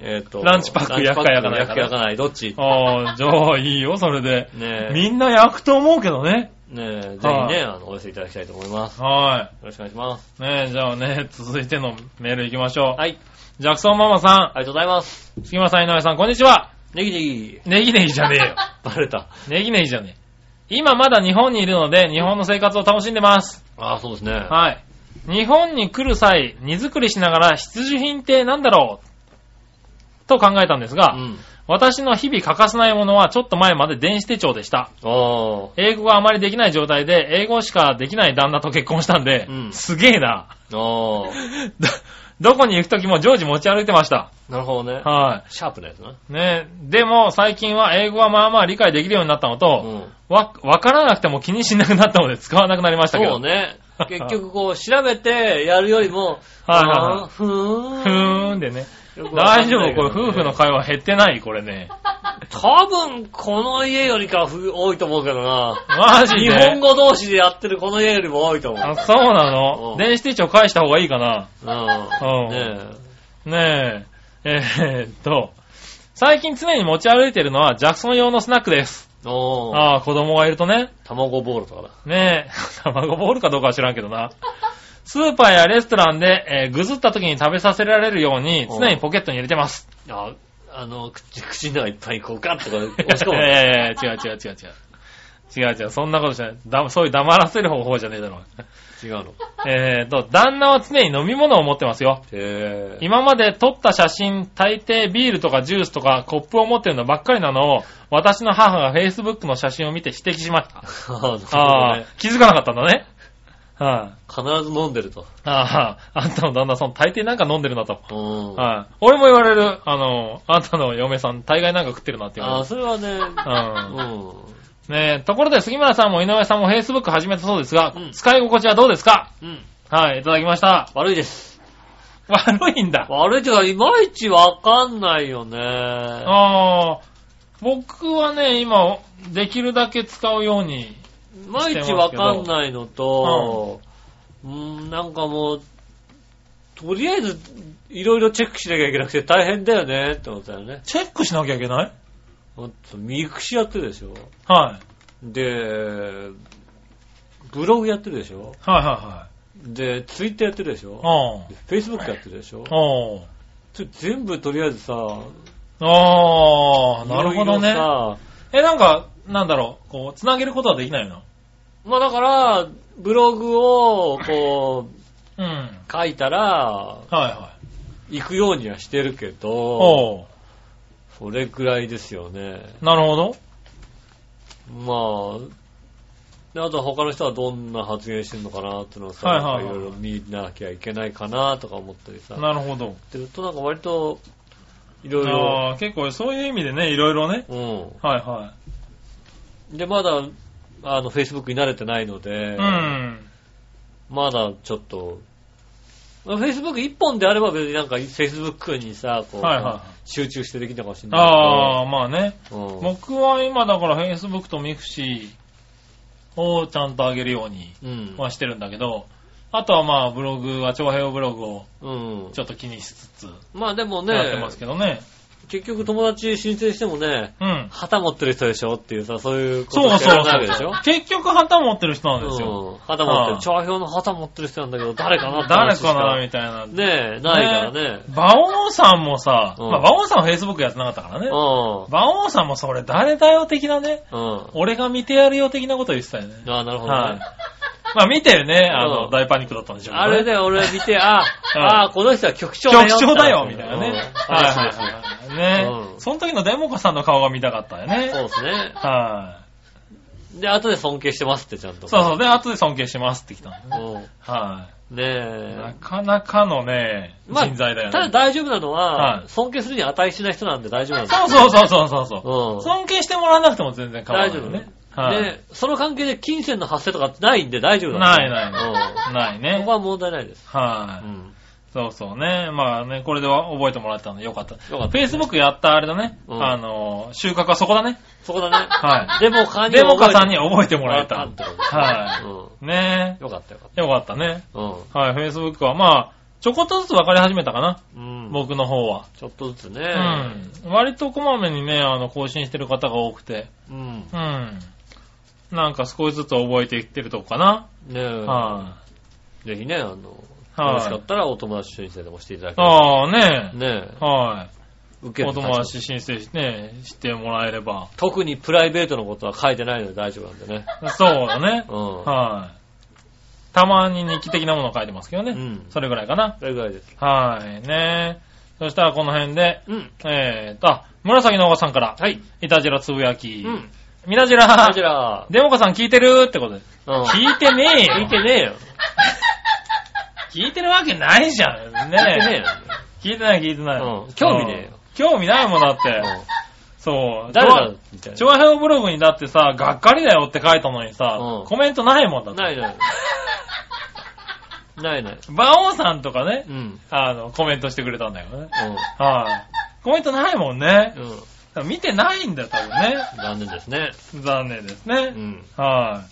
えーっと。ランチパック焼くか焼かないか焼くか焼かない、どっちああ、じゃあいいよ、それで。ねえ。みんな焼くと思うけどね。ねえ、ぜひはいね、あの、お寄せいただきたいと思います。よはろしくお願いします。い。ねえ、じゃあね、続いてのメール行きましょう。はい。ジャクソンママさありがとうございます。ん、杉村さん、井上さん、こんにちは。ネギネギ。ネギネギじゃねえよ。バレた。ネギネギじゃねえ。今まだ日本にいるので、日本の生活を楽しんでます。ああ、そうですね。はい。日本に来る際、荷造りしながら必需品って何だろう？と考えたんですが、うん。私の日々欠かせないものはちょっと前まで電子手帳でした。英語があまりできない状態で、英語しかできない旦那と結婚したんで、うんすげえな。ど、どこに行くときも常時持ち歩いてました。なるほどね。はシャープなやつ。ねでも最近は英語はまあまあ理解できるようになったのと、うん。わ、わからなくても気にしなくなったので使わなくなりましたけど。そうね。結局こう、調べてやるよりも、はいはいはいふーん。ふーんでね。大丈夫？これ夫婦の会話減ってない？これね。多分、この家よりか多いと思うけどな。マジで？日本語同士でやってるこの家よりも多いと思う。あ、そうなうんの電子手帳返した方がいいかなうん。うんねねえ。えーっと、最近常に持ち歩いてるのはジャクソン用のスナックです。え。おー。ああ、子供がいるとね。卵ボールとかだ。ねえ、卵ボールかどうかは知らんけどな。スーパーやレストランで、えーぐずった時に食べさせられるように常にポケットに入れてます。あ、あの、口、口の中いっぱいこうガッとか 押し込む。いやいやいや違う違う違う違う。違う違う、そんなことしない。だそういう黙らせる方法じゃねえだろ。違うの？えーと、旦那は常に飲み物を持ってますよ。へぇ今まで撮った写真、大抵ビールとかジュースとかコップを持ってるのばっかりなのを、私の母が Facebook の写真を見て指摘しました。ー。ああね、気づかなかったんだね。はい、必ず飲んでると。ああ、あんたの旦那さん大抵なんか飲んでるなと。うん。はい、俺も言われる、あの、あんたの嫁さん大概なんか食ってるなって言わああ、れる。それはね、うんうん。ねえ、ところで杉村さんも井上さんも Facebook 始めたそうですが、うん使い心地はどうですか？うん。はい、いただきました。悪いです。悪いんだ。悪いってか、いまいちわかんないよね。ああ、僕はね、今、できるだけ使うように。いまいちわかんないのと、うーん、なんかもう、とりあえず、いろいろチェックしなきゃいけなくて大変だよねって思ったよね。チェックしなきゃいけない？ mixi やってるでしょ。はい。で、ブログやってるでしょ。はいはで、ツイッターやってるでしょい。はい。でフェイスブックやってるでしょおー。それ全部とりあえずさ、ああ、なるほどねえ、なんか、なんだろう、こう、つなげることはできないの？まあだから、ブログをこう、うん。はい書いたら、はい。行くようにはしてるけど、おー。それくらいですよね。なるほど。まあ、であとは他の人はどんな発言してるのかなっていうのをさ、はいろいろ見なきゃいけないかなとか思ったりさ、なるほど。ってるとなんか割と、いろいろ、結構そういう意味でね、いろいろね。うん。はいはで、まだ、あの、Facebook に慣れてないので、い。うん。まだちょっと、まあ Facebook 一本であれば別になんか Facebook にさ、こう、はいは集中してできたかもしれないああ、まあね。けど、うん僕は今だから Facebook と Mixi をちゃんと上げるようにうん。はしてるんだけど、あとはまあブログは、長平ブログをうん。ちょっと気にしつつまあでもねやってます、けどね。結局友達申請してもね、うん。旗持ってる人でしょっていうさ、そういうことそうそうらないわけでしょ？そう。結局旗持ってる人なんですよ。うん。旗持ってる。はい調和表の旗持ってる人なんだけど、誰かなって誰かなかみたいな。ねえ、ないからね。馬王さんもさ、うんまあ馬王さんは Facebook やってなかったからね。う馬王さんもそれ誰だよ的なね、ん。うん。俺が見てやるよ的なこと言ってたよね。ああ、なるほどはいね。。まあ見てね、あの、うん大パニックだったんでしょうね。あれで俺見て、あ、うんああ、この人は局長だよ。局長だよみたいなね。うんはい。はいはい。ねうんその時のデモカさんの顔が見たかったよね。そうですね。はで、後で尊敬してますってちゃんと。い。そうそう。で、後で尊敬しますって来たん。はねい。えな。かなかのね、まあ人材だよね。ただ大丈夫なのは、はい尊敬するに値しない人なんで大丈夫なんですそうそうそうそうそう。尊敬してもらわなくても全然構わないよね。はい。で、その関係で金銭の発生とかないんで大丈夫なんでないないないうん。ねここ。は問題ないです。はい。うん。そうそうね。まあね、これでは覚えてもらったんでよかった。よかった Facebook やったあれだね。うんあの、収穫はそこだね。そこだね。はデモカい。にデモカさんに覚覚えてもらえた。はうい。ねん。よかったよかっえ。よかったね。た。うん。はい、Facebook はまあ、ちょこっとずつ分かり始めたかな。うん。僕の方は。ちょっとずつうね。ん。割とこまめにね、あの、更新してる方が多くて。うん。うん。なんか少しずつ覚えていってるとこかな。ねえ。はぜひね、あの、はいよろしかったらお友達申請でもしていただい。ければ。ああ、ねえ。ねはえ。受い。けてお友達申請してね、してもらえれば。特にプライベートのことは書いてないので大丈夫なんでね。そうだね。うん。はい。たまに日記的なものを書いてますけどね。うん。それぐらいかな。それぐらいです。はい。ねそしたらこの辺で、うん。えーと、あ、紫のおばさんから、はい。いたじらつぶやき。うん。みなじら、こちら。デモカさん聞いてるってことで。うん。聞いてねえよ。聞いてねえよ。聞いてるわけないじゃん。聞いてねえねよ。え。聞いてない聞いてない。うん興味ねえようん。興味ないもんだって。うそう。だ？みたいな。調和表ブログにだってさ、がっかりだよって書いたのにさ、うんコメントないもんだって。ないない。ないない。馬王さんとかねう、ん。あの、コメントしてくれたんだよね。うはい。コメントないもんね。ん。うん。見てないんだよ、多分ね。残念ですね。残念ですね。うん。は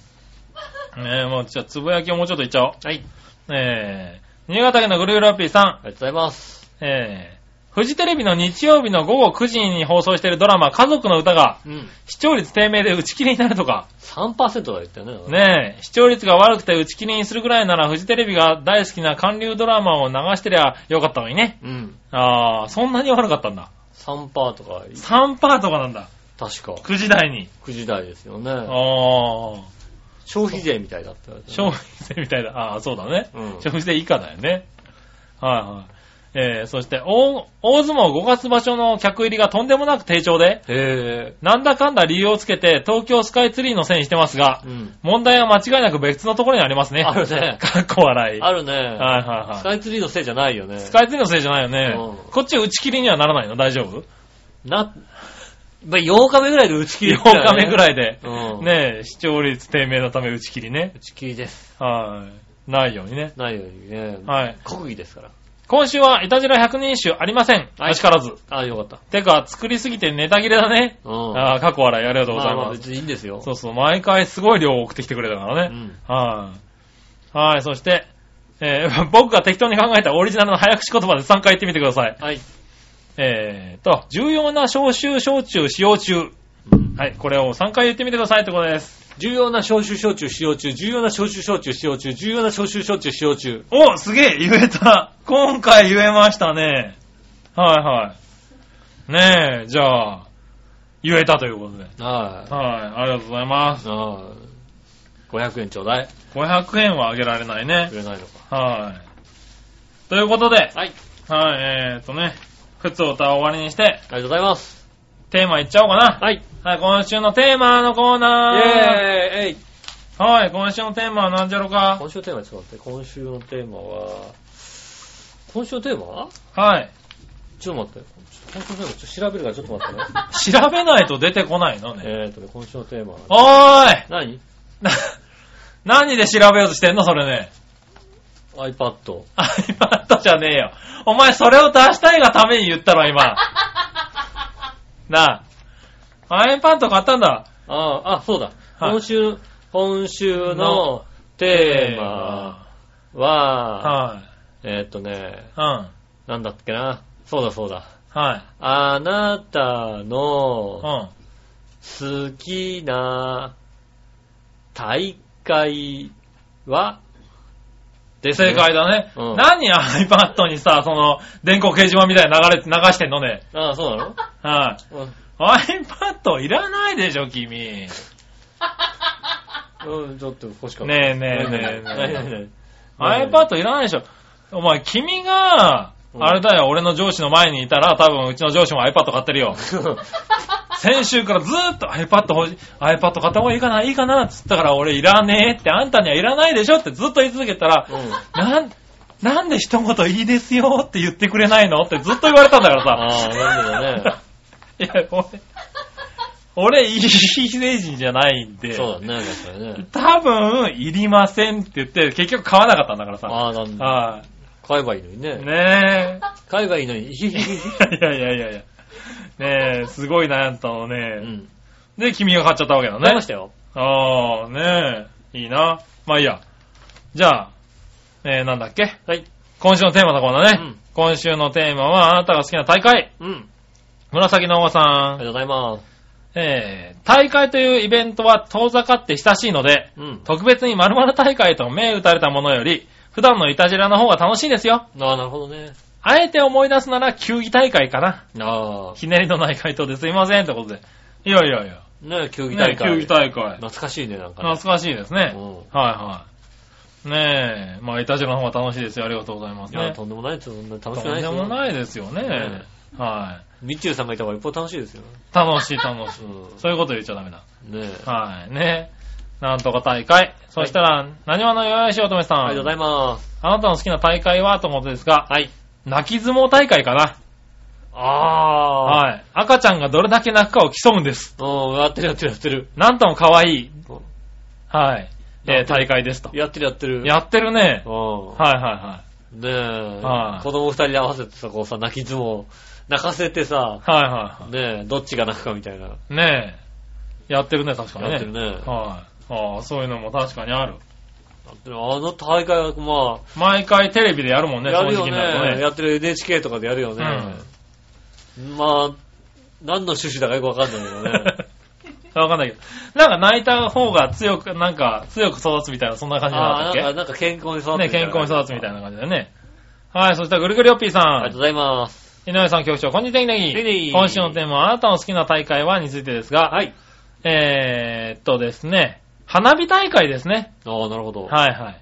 い。ねえ、もう、じゃあ、つぶやきをもうちょっといっちゃおう。はい。えー、新潟県のぐるぐるラッピーさん。ありがとうございます。えー、フジテレビの日曜日の午後9時に放送しているドラマ、家族の歌が、うん。視聴率低迷で打ち切りになるとか。3%とか言ったよね。ねえ、視聴率が悪くて打ち切りにするぐらいなら、フジテレビが大好きな韓流ドラマを流してりゃよかったのにね。うん。あー、そんなに悪かったんだ。3%とか、3%とかなんだ。確か。9時台に。9時台ですよね。あー、消費税みたいだったよね。消費税みたいだ。あー、そうだね。うん消費税以下だよね。はいはい。えー、そして、大、大相撲5月場所の客入りがとんでもなく低調で、へなんだかんだ理由をつけて東京スカイツリーのせいにしてますがぇ、うん。問題は間違いなく別のところにありますね。あるねかっこ笑い。あるね。はいはいはい。スカイツリーのせいじゃないよね。スカイツリーのせいじゃないよねうん。こっち打ち切りにはならないの？大丈夫？な、まあ、8日目ぐらいで打ち切り ?8 日目ぐらいで。うん。ねえ、視聴率低迷のため打ち切りね打。ち切りです。はい。ないようにね。ないようにね。はい。国技ですから。今週は、イタジラ100人種ありません。はいあしからず。ああ、よかった。てか、作りすぎてネタ切れだね。うん。ああ、過去笑いありがとうございまあまあます。別にいいんですよ。そうそう、毎回すごい量送ってきてくれたからね。うん。はい。はい、そして、えー 僕が適当に考えたオリジナルの早口言葉で3回言ってみてください。はい。えーと、重要な消臭焼酎使用中。うんはい、これを3回言ってみてくださいってことです。重要な消臭焼酎使用中、重要な消臭焼酎使用中、重要な消臭焼酎使用中。おすげえ言えた今回言えましたね。はいはい。ねえ、じゃあ、言えたということで。はい。はい、ありがとうございます。ああ。500円ちょうだい。500円はあげられないねく。れないのか。はい。ということで、はい。はい、えーとね、普通歌を終わりにして、ありがとうございます。テーマいっちゃおうかな。はい。はい、今週のテーマのコーイナー。ェーイはい、今週のテーマは何じゃろか？今週のテーマちょっと待って。今週のテーマは、今週のテーマは？はい。ちょっと待って。今週のテーマちょっと調べるからちょっと待ってね。調べないと出てこないのね。えーとね、今週のテーマは。おーい何？な、何で調べようとしてんのそれね。?iPad。iPad じゃねえよ。お前それを出したいがために言ったろ、今。なあ。iPad 買ったんだ。ああ、あ、そうだ。はい今週、今週のテーマは、はえーっとね、い。うん。なんだっけな。そうだそうだ。はい。あなたうのん。好きな大会は？で正解だね。うん何 iPad にさ、その、電光掲示板みたいな流れ、流してんのね？ああ、そうなの？はい。うん iPad いらないでしょ、君。うん、ちょっと欲しかった。ねえねえねえねえ iPad いらないでしょ。お前、君が、うんあれだよ、俺の上司の前にいたら、多分うちの上司も iPad 買ってるよ。先週からずーっと iPad 欲しい、iPad 買った方がいいかないいかなっつったから俺いらねえって、あんたにはいらないでしょってずっと言い続けたら、うんなん、なんで一言いいですよって言ってくれないのってずっと言われたんだからさ。ああ、なんだろいや、俺、俺、いい成人じゃないん。で、そうだね、確かにね。多分、いりませんって言って、結局買わなかったんだからさ。ああ、なんだ。は買えばいいのにい。ね。ね買えばいいのに。え。いやいやいやいや。ねえ、すごい悩んだのうね。ん。で、君が買っちゃったわけだね買いまし。たよ。ああ、ねえ。いいな。まあいいや。じゃあ、えー、なんだっけ？はい。今週のテーマのコーナーね。うん今週のテーマは、あなたが好きな大会。うん。紫のおばさん。ありがとうございます。えー、大会というイベントは遠ざかって親しいので、うん。特別に〇〇大会と銘打たれたものより、普段のいたじらの方が楽しいですよ。ああ、なるほどね。あえて思い出すなら球技大会かな。ああ。ひねりのない回答ですいませんってことで。いやいやいや。ね球技大会。ね球技大会。懐かしいね、なんかね。懐かしいですね。うんはいはい。ねえ、まあ、いたじらの方が楽しいですよ。ありがとうございますいや、ね。とんでもないですよ。そんな楽しくとんでないですよ。もないですよねね。はみちゅうさんがいた方が一方楽しいですよ。い。楽しい楽しい。うん。そういうこと言っちゃダメだ。ねえ。はい。ねなんとか大会。そしたら、何話のよやしおとめさん。ありがとうございます。あなたの好きな大会は？とのことですが、はい。泣き相撲大会かな。ああ。はい。赤ちゃんがどれだけ泣くかを競うんです。うん、やってるやってるやってる。なんとも可愛い、うんはい。えー大会ですと。やってるやってる。やってるね。うん。はいはいはねえ、はい子供二人で合わせてさ、こうさ、泣き相撲、泣かせてさ、い。はいはいはねえ、どっちが泣くかみたいな。い。ねえ。やってるね、確かにね。やってるね。はい。ああ、そういうのも確かにある。あの大会は、ま毎回テレビでやるもんあ、ね、やるよね。ね。やってる NHK とかでやるよね。まあ、何の趣旨だかよくわかんないけどね。わかんないけど。なんか泣いた方が強く、なんか強く育つみたいな、そんな感じああ、だったっけ？なんか、なんか健康に育ってね、健康に育つみたいな感じだよね。はい、そしたらぐるぐるよっぴーさん。ありがとうございます。井上さん局長、こんにちは、ネギネギ今週のテーマは、あなたの好きな大会は？についてですが、はい。えーっとですね、花火大会ですね。ああ、なるほど。はいはい。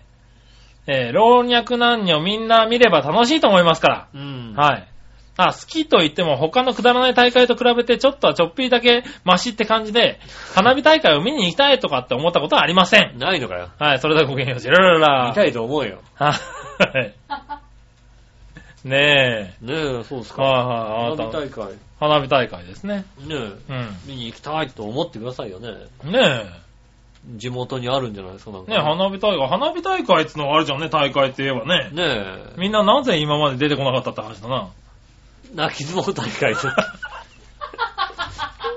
えー、老若男女みんな見れば楽しいと思いますから。うん。はい。あ、好きと言っても他のくだらない大会と比べてちょっとはちょっぴりだけマシって感じで、花火大会を見に行きたいとかって思ったことはありません。ないのかよ。はい、それではごきげんよう。ジラララ見たいと思うよ。はい。ねねえ、そうですえ。か。はいはい。花火大会。花火大会ですね。ねえ、うん。見に行きたいと思ってくださいよね。ね地元にあるんじゃないですか、なんえ。か。ねえ、花火大会。花火大会ってのがあるじゃんね、大会って言えばね。ねえ。みんななぜ今まで出てこなかったって話だな。泣き相撲大会で。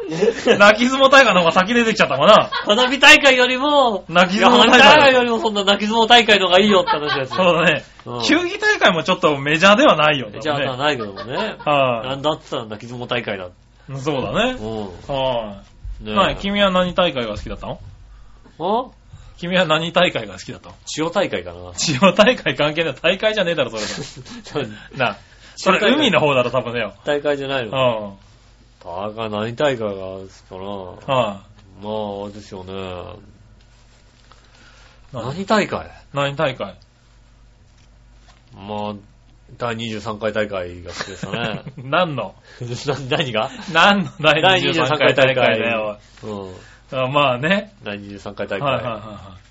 泣き相撲大会の方が先出てきちゃったかな。花火大会よりも、泣き相撲大花火大会会。よりもそんな泣き相撲大会の方がいいよって話ですそうだねうん。球技大会もちょっとメジャーではないよね。じゃあ、ないけどもね。はなんだって言ったら泣き相撲大会だ。い。そうだね。うはい。ん。ねはい。君は何大会が好きだったの？あ？君は何大会が好きだったの塩大会かな。千代大会関係ない。大会じゃねえだろ、それ。な。それ海の方だろ、多分だよ。大会じゃないうん。の。は大会、何大会が好きかな。い。まあ、あれですよね。何？大会？何大会？まあ、第23回大会が好きですかね。何の？な 何が？何の第第23 23回大会だよ。うん。あまあね。第23回大はいはい会。はいはい。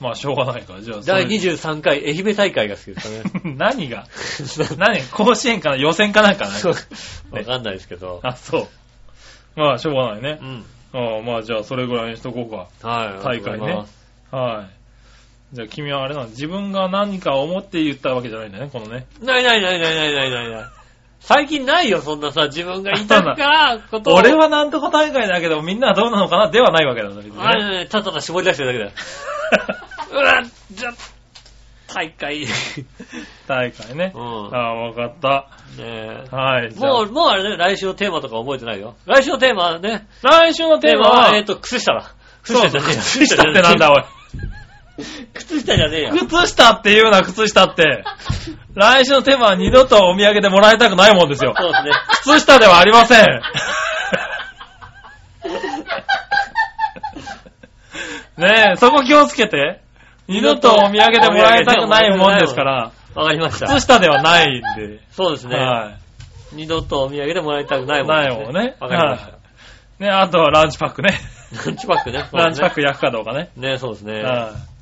まあ、しょうがないから。じゃあ、第それ23回愛媛大会が好きですかね。何が？何？甲子園かな予選かなんかなわかんないですけど。あ、そう。まあ、しょうがないねう。ん。ああまあ、じゃあ、それぐらいにしとこうか。はい。大会ね。はい。じゃあ、君はあれなの自分が何か思って言ったわけじゃないんだね、このね。ないないないないないないないない。最近ないよ、そんなさ、自分がいたか ら、ことを俺はなんとか大会だけど、みんなはどうなのかな？ではないわけだねあれね、ただただ絞り出してるだけだよ。うわ、じゃ、大会。大会ね。うんああ、わかった。ねえはい。もう、もうあれね、来週のテーマとか覚えてないよ。来週のテーマはね、来週のテーマは、えっと、靴下だ。靴そう下じゃねえよ。靴下ってなんだ、おい。靴下じゃねえよ。靴下って言うな、靴下って。来週のテーマは二度とお土産でもらいたくないもんですよ。そうですね。靴下ではありません。ねえ、そこ気をつけて。二度とお土産でもらいたくないもんですから、わかりました。靴下ではないんで。そうですね。は二度とお土産でもらいたくないい。もんないもんね。わかりましはいね、あとはランチパックね。た。ランチパックね。ランチパック。ク焼くかどうかね。ね、そうですね。はい。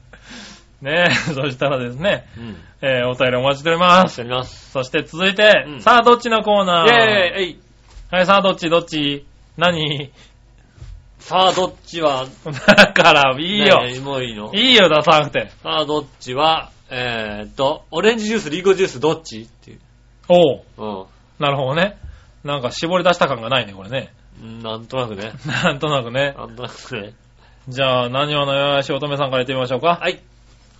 ねえ、そしたらですね、うん。えー、お便りお待ちしております。しております。そして続いて、うんさあどっちのコーナー？イェーイはい、さあどっちどっち？何？さあ、どっちは、だから、いいよ。ねもういいのいいよ、出さなくて。さあ、どっちは、えーっと、オレンジジュース、リンゴジュース、どっち？っていう。おう。うなるほどね。なんか絞り出した感がないね、これね。ん。なんとなくね。なんとなくね。なんとなくね。じゃあ、何話のよやし乙女さんから言ってみましょうか。はい。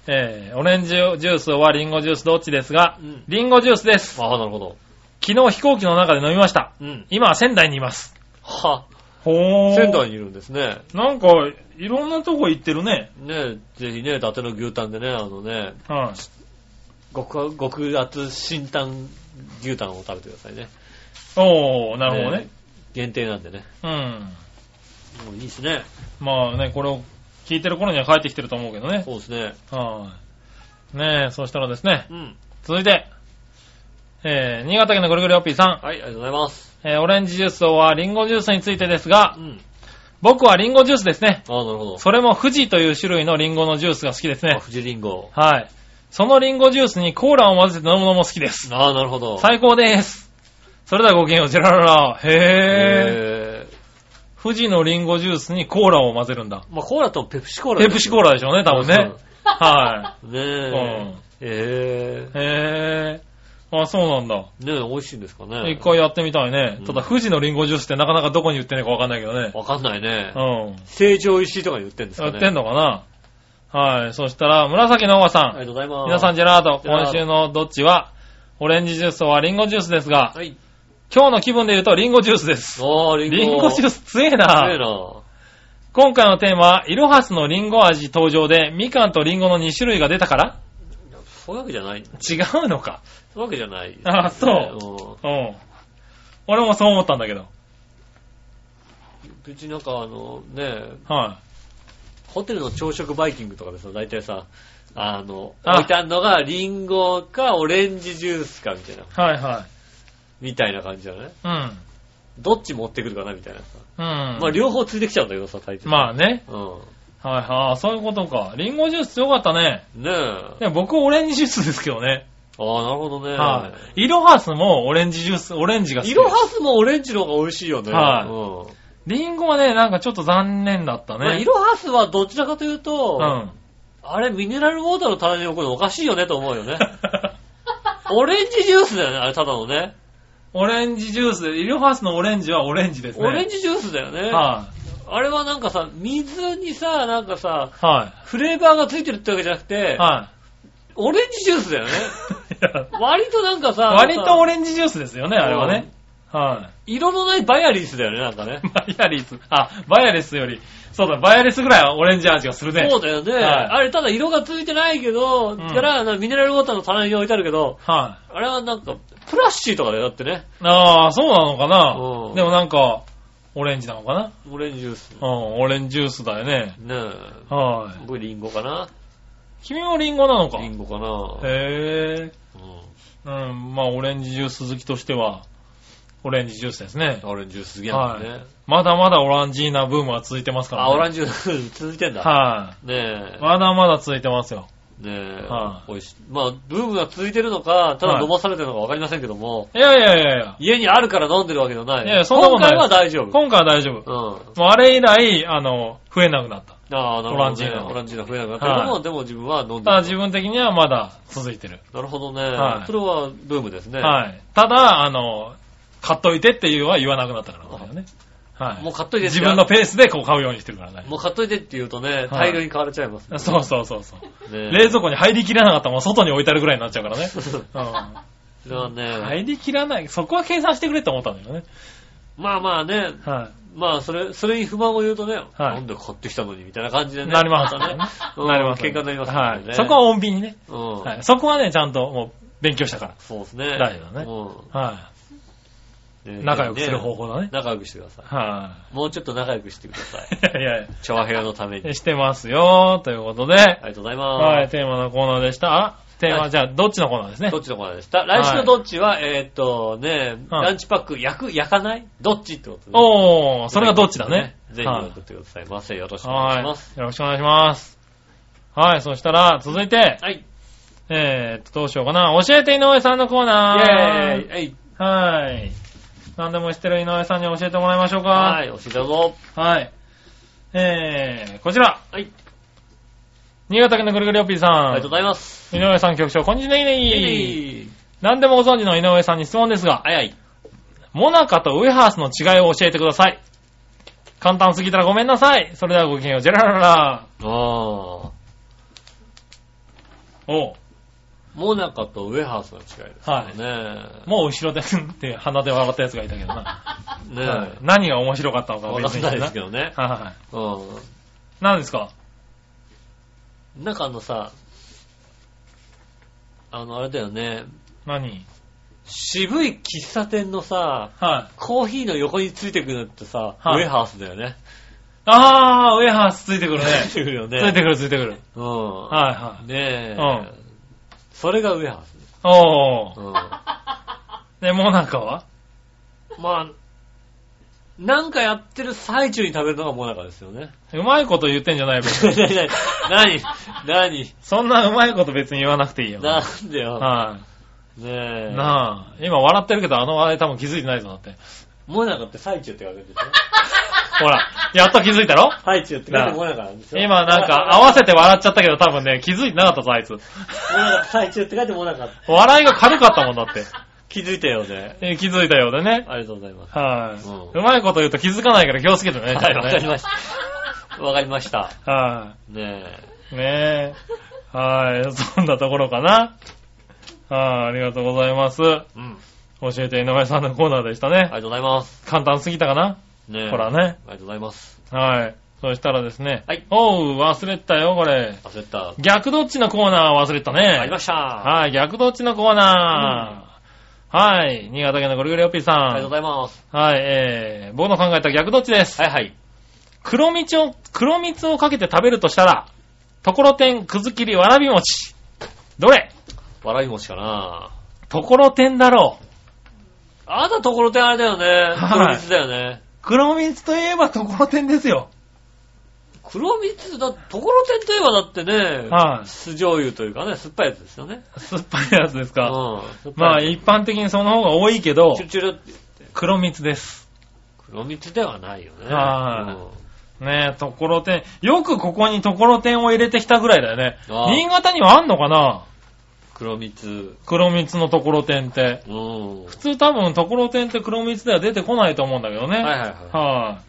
えー、オレンジジュースはリンゴジュースどっちですがう、ん。リンゴジュースです。ああ、なるほど。昨日飛行機の中で飲みました。うん。今は仙台にいます。は、ほー。仙台にいるんですね。なんか、いろんなとこ行ってるね。ねぜひね、伊達の牛タンでね、あのね、はい。極、極厚新タン牛タンを食べてくださいね。おー、なるほどね。限定なんでね。うん。もういいですね。まあね、これを聞いてる頃には帰ってきてると思うけどね。そうですね。はい。ねえ、そしたらですね、うん。続いて、えー、新潟県のぐるぐるおっぴーさん、はい、ありがとうございます。えー、オレンジジュースはリンゴジュースについてですがう、ん。僕はリンゴジュースですね。ああ、なるほど。それも富士という種類のリンゴのジュースが好きですねあ。富士リンゴ。はい。そのリンゴジュースにコーラを混ぜて飲むのも好きです。ああ、なるほど。最高です。それではごきげんよう、ジェラララ。へー。へ富士のリンゴジュースにコーラを混ぜるんだ。ー。まあ、コーラとペプシコーラペプシコーラでしょうね、多分ね。はうん。ねえ。えい。へー。あ、そうなんだ。え。ねえ、美味しいんですかね。一回やってみたいねうん。ただ、富士のリンゴジュースってなかなかどこに売ってんのかわかんないけどね。わかんないね。うん。成城石井とかに売ってんですかね。売ってんのかな？はい。そしたら、紫のおばさん。ありがとうございます。皆さん、ジェラード。ジェラード今週のどっちは、オレンジジュースはリンゴジュースですが、はい。今日の気分で言うとリンゴジュースです。ああ、リンゴ。リンゴジュース。ス強えすげえな。な。今回のテーマは、イロハスのリンゴ味登場で、みかんとリンゴの2種類が出たから？そういうわけじゃない。違うのか。そういうわけじゃない。あそううんうん。俺もそう思ったんだけど。別になんかあの、ねはホテルの朝食バイキングとかでさ、大体さ、あの、あ置いてあるのがリンゴかオレンジジュースかみたいな、い。はいはい。みたいな感じだね。うん。どっち持ってくるかなみたいなさ。うん。まあ両方ついてきちゃうんだけどさ、大抵。まあね。うん。はいはい。そういうことか。リンゴジュース強かったね。ねえ。僕オレンジジュースですけどね。ああ、なるほどね。はい。イロハスもオレンジジュース、オレンジが好き。イロハスもオレンジの方が美味しいよね。はいうんリンゴはね、なんかちょっと残念だったまあ、ね。イロハスはどちらかというと、うん。あれミネラルウォーターの棚に置くのおかしいよねと思うよね。オレンジジュースだよね、あれただのね。オレンジジュースで、イロハスのオレンジはオレンジですね。オレンジジュースだよね。はあれはなんかさ、水にさ、なんかさ、い。はフレーバーがついてるってわけじゃなくてい。、はオレンジジュースだよね。割となんかさ、割とオレレンジジュースですよね、あれはね。は色のないバイアリースだよね、なんかねい。。バイアリス。あ、バイアリスより、そうだ、バイアリスぐらいはオレンジ味がするね。そうだよね。はいあれただ色がついてないけど、んからなミネラルウォーターの棚に置いてあるけど、はあれはなんか、プラッシーとかだよ、だってね。い。ああ、そうなのかなうんでもなんか、オレンジなのかなオレンジジュース。うん、オレンジジュースだよね。ねえ。はい。僕リンゴかな？君もリンゴなのかリンゴかな？へえ。うんうん、まあ、オレンジジュース好きとしては、オレンジジュースですね。オレンジジュース好きなんだね。まだまだオランジーナブームは続いてますからあ、ね。オランジジュース続いてんだ。はねえい。。まだまだ続いてますよ。ねえは。い美味しい。まあ、ブームが続いてるのか、ただはい飲まされてるのかわかりませんけども、いやいやいやいや。家にあるから飲んでるわけじゃない。いやいやそんなことない今回は大丈夫。今回は大丈夫。うん。もうあれ以来、あの、増えなくなった。ああ、なるほど、ね。オランジーノオランジーノ増えなくなったけども、はでも自分は飲んでるただ自分的にはまだ続いてる。なるほどね。はいそれはブームですね。はい。ただ、あの、買っといてっていうのは言わなくなったからだよね。はい。もう買っといて自分のペースでこう買うようにしてるからね。もう買っといてって言うとね、大量に買われちゃいます、ね。そうそうそうそう。ね冷蔵庫に入りきらなかったらもう外に置いてあるぐらいになっちゃうからね。それはね、うん。入りきらない。そこは計算してくれって思ったんだよね。まあまあね、はまあそれ、それに不満を言うとね、はいなんで買ってきたのにみたいな感じでい。ね。なりますね。うんなります。喧嘩になりますね。はい。そこは穏便にね。うん。はい。そこはね、ちゃんともう勉強したかそうですね。大事だねうら。はんねい。仲良くする方法だね。仲良くしてくださ。はいもうちょっと仲良くしてください。い。いやいや調和部屋のために。してますよということで、ありがとうございます。はい、テーマのコーナーでした。あ、テーマ、はいじゃあ、どっちのコーナーですねど。っちのコーナーでした？来週のどっちは、えーっとね、うんランチパック焼く、焼かない？どっちってことね。おー、それがどっちだね。ぜひはい送ってくださいませ。よろしくお願いします。はい。よろしくお願いします。はい、そしたら、続いて、はい。えーっと、どうしようかな。教えて井上さんのコーイナー。ェーイはい。はい。何でも知ってる井上さんに教えてもらいましょうか。はい、教えてどうぞ。はい。えー、こちら。はい。新潟県のぐるぐるよっぴーさん。ありがとうございます。井上さん局長、こんにちは。ねイいェーイ何でもご存知の井上さんに質問ですが、はいはい。モナカとウエハースの違いを教えてください。簡単すぎたらごめんなさい。それではごきげんよう。ジェラララ。あー。おうモナカとウエハースの違いですよね。もう後ろで、って鼻で笑ったやつがいたけどな。ねはいえ。何が面白かったのかわかんないですけどね。はいはい。う何ですか？ん。なんかあのさ、あの、あれだよね。何？渋い喫茶店のさ、はい。コーヒーの横についてくるのってさ、はいウエハースだよね。あー、ウエハースついてくるね。ついてくるよね。ついてくるついてくる。うん。はいはい。ねえ。うんそれがウエハース。おー。うん。で、モナカは？まあ、なんかやってる最中に食べるのがモナカですよね。うまいこと言ってんじゃない別に 何何？何？そんなうまいこと別に言わなくていいよ。なんでよ。はねえ。い。なあ、今笑ってるけど、あの笑い多分気づいてないぞ、だって。モナカって最中って書いてるでしょ？ほら、やっと気づいたろ？最中って書いてモナカなんですよ。今なんか合わせて笑っちゃったけど多分ね、気づいてなかったぞ、あいつ。モナカ最中って書いてモナカ。笑いが軽かったもんだって。気づいたようで。え気づいたようでね。ありがとうございます。はい、うんうまいこと言うと気づかないから気をつけてね、はい、んとね。わかりました。わかりました。はねい、ねえ。はい、そんなところかな。はい、ありがとうございます。え。うん。教えて井上さんのコーナーでしたね。ありがとうございます。簡単すぎたかな？ねえ。ほらね。ありがとうございます。はい。そしたらですね。はいおう、忘れてたよ、これ。忘れた。逆どっちのコーナー忘れてたね。ありました。はい、逆どっちのコーナー。はい、新潟県のゴリゴリオッピーさん。ありがとうございます。はい、えー、僕の考えた逆どっちです。はいはい。黒蜜を、黒蜜をかけて食べるとしたら、ところてん、くず切り、わらび餅。どれ？わらび餅かなところてんだろう。あなたところてんあれだよね。はい黒蜜だよね。黒蜜といえばところてんですよ。黒蜜だ、ところてんといえばだってね、はい酢醤油というかね、酸っぱいやつですよね。酸っぱいやつですか。うん。まあ、一般的にその方が多いけどつ、チュルチュルって。黒蜜です。黒蜜ではないよね。はうんねえ、ところてん。よくここにところてんを入れてきたぐらいだよね。新潟にはあんのかな？黒蜜。黒蜜のところてんって。うん。普通多分ところてんって黒蜜では出てこないと思うんだけどね。はいはいはい。は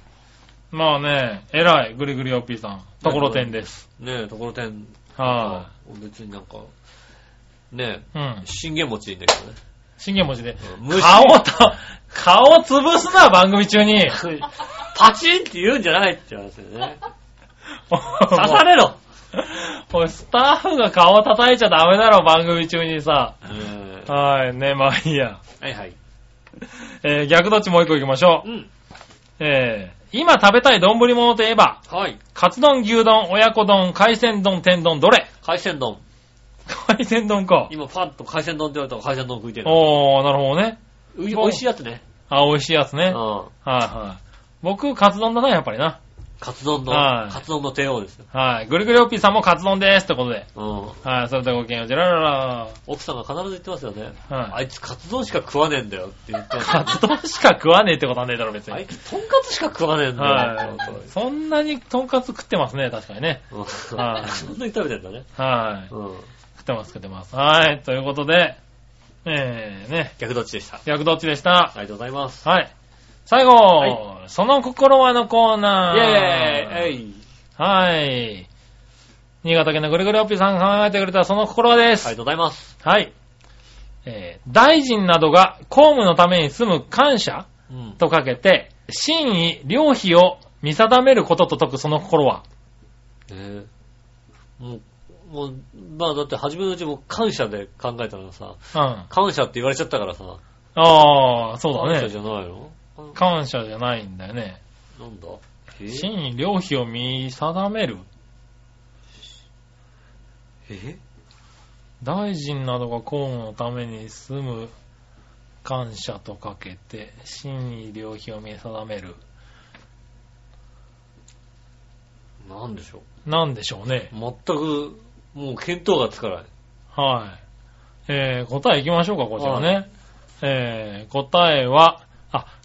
い。まあね、偉い、ぐりぐりよっぴーさん。ところてんです。ねえ、ところてん。は別になんか、ねい。うんえ、。信玄餅でいいんだけどね。信玄餅で。うん虫顔と、顔潰すな、番組中に。パチンって言うんじゃないって話だよね。刺 刺されろ おい、スタッフが顔叩いちゃダメだろ、番組中にさ。ねはい、ね、まあいいや。えはいはい。えー、逆どっちもう一個行きましょう。うん。えー、今食べたい丼物といえば、はい。カツ丼、牛丼、親子丼、海鮮丼、天丼、どれ？海鮮丼。海鮮丼か。今パッと海鮮丼って言われたら海鮮丼食いてる。おー、なるほどね。美味しいやつね。あ、美味しいやつね。うん。はいはい。僕、カツ丼だな、やっぱりな。カツ丼の、はいカツ丼の帝王ですよ。はい。ぐるぐるおっぴーさんもカツ丼ですってことで。うん。はい。それではごきげんよう、ジェラララ。奥さんが必ず言ってますよね。はいあいつカツ丼しか食わねえんだよって言ってますカツ丼しか食わねえってことはねえだろ、別に。あいつ、とんかつしか食わねえんだよはい本。そんなにとんかつ食ってますね、確かにね。当にはいそんなに食べてんだね。はい。うん。食ってます、食ってます。はい。ということで、えー、ね、逆どっちでした？逆どっちでした。ありがとうございます。はい。最後、はその心はのコーナー。イェーイはい。新潟県のぐるぐるおっぴーさんが考えてくれたその心はです。ありがとうございます。はい。えー大臣などが公務のために済む感謝うん。とかけて、真意、良費を見定めることと解くその心は。ねえもう、もう、まあだって初めのうちも感謝で考えたらさ、うん。感謝って言われちゃったからさ、ああ、そうだね感謝じ。ゃないの？感謝じゃないんだよね。なんだ？え？真意、良費を見定める。え？大臣などが公務のために済む感謝とかけて、真意、良費を見定める。なんでしょなんでしょうね。う全く、もう見当がつかない。はい。えー、答え行きましょうか、こちらね。えー、答えは、あ、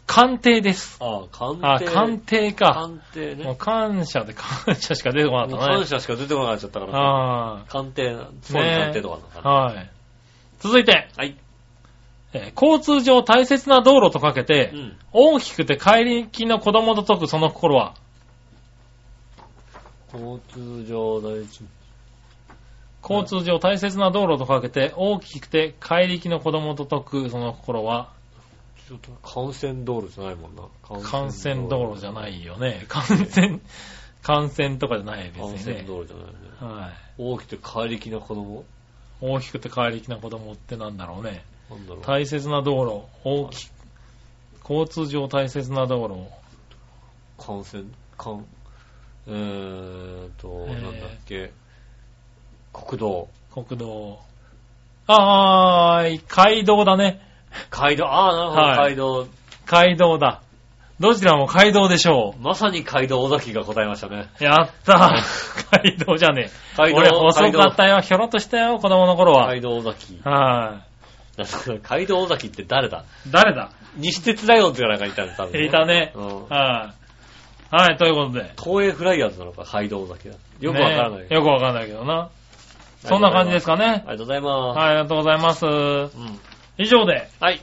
鑑定です。ああ、鑑あ、定。鑑定か。鑑定もうね。感謝で感謝しか出てこなかったね。感謝しか出てこなくなっちゃったからさ。あ鑑定な、そういう鑑定とかなのかあ、な。はい。続いて、はい。えー交通上大切な道路とかけて、うん。大きくて帰り行きの子供と解くその心は、交通上大事。交通上大切な道路とかけて、大きくて帰り行きの子供と解くその心は、ちょっと幹線道路じゃないもんな。幹線道路じゃないよね。幹線、幹線 とかじゃない別幹線にね。道路じゃないね。はい。大きくて帰りきな子供大きくて帰り行きな子供ってなんだろうね。なんだろう。大切な道路、大き、交通上大切な道路、幹線、幹、えーと、えーなんだっけ。国道。国道。あー、街道だね。街道、ああ、なるほど、はい街道。街道だ。どちらも街道でしょまさに街道尾崎が答えましたね。う。やったー。街道じゃねえ。街道俺細かったよ。ひょろっとしたよ、子供の頃は。街道尾崎。はなんか街道尾崎って誰だ？い。誰だ？西鉄ライオンズがなんかいたんだ、多分、いたね。うん。はい。はい、ということで。東映フライヤーズなのか、街道尾崎だ。よくわからない。ねよくわからないけどな。そんな感じですかね。ありがとうございます。はい、ありがとうございます。うん。以上で、はい。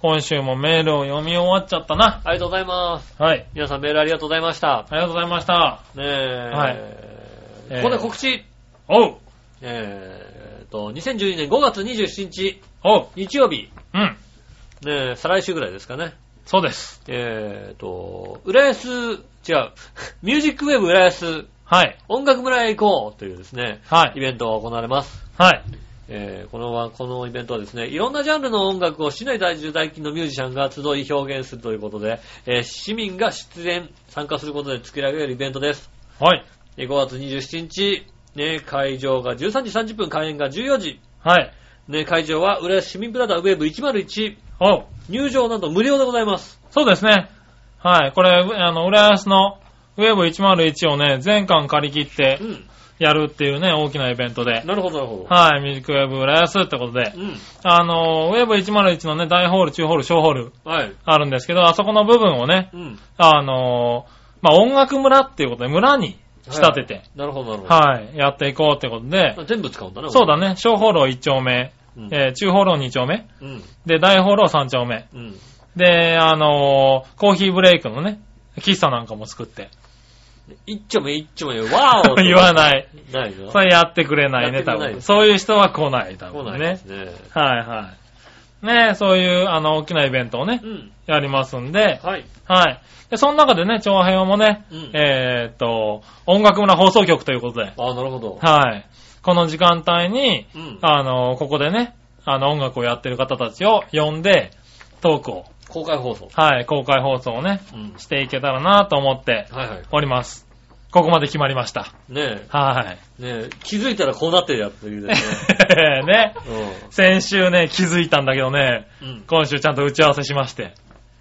今週もメールを読み終わっちゃったな。ありがとうございます。はい。皆さんメールありがとうございました。ありがとうございました。ねえ。はいここで告知。おうえーと、2012年5月27日、おう日曜日。うん。ねえ、再来週ぐらいですかね。そうです。えーと、浦安、違う、ミュージックウェブ浦安はい。音楽村へ行こうというですね、はいイ。ベントが行われます。はい。えーこのこのイベントはですね、いろんなジャンルの音楽を市内在住在勤のミュージシャンが集い表現するということで、えー市民が出演、参加することで作り上げるイベントです。はい。えー5月27日、ね、会場が13時30分、開演が14時。はい。ね、会場は浦安市民プラザウェーブ101。おう入場なんと無料でございます。そうですね。はい。これ、あの、浦安のウェブ101をね、全館借り切ってうん。やるっていうね、大きなイベントで。なるほど、なるほど。はい。ミュージックウェブ浦安ってことで。うん。あの、ウェブ101のね、大ホール、中ホール、小ホールはい。あるんですけど、あそこの部分をね、うん。あの、まあ、音楽村っていうことで村に仕立てて、なるほど、なるほど。はい、やっていこうってことで、全部使うんだね。そうだね、小ホールを1丁目、うん。えー中ホールを2丁目、うん。で、大ホールを3丁目。うん。で、あのーコーヒーブレイクのね、喫茶なんかも作って。一丁目一丁目、わーお 言わない。い。ないのそれやってくれないね、多分。そういう人は来ない、多来分ねないです。ね。はいはい。ねそういう、あの、大きなイベントをねう、ん。やりますんで、はい。はい。で、その中でね、長編もね、うんえーっと、音楽村放送局ということで、ああ、なるほど。はい。この時間帯に、うん。あの、ここでね、あの、音楽をやってる方たちを呼んで、トークを、公開放送。はい、公開放送をね、うん。していけたらなと思ってはいはい。おります。ここまで決まりました。ねはい。え、ねえ、気づいたらこうなってるやつね。ね、う先週ね、気づいたんだけどね、ん。うん。今週ちゃんと打ち合わせしまして、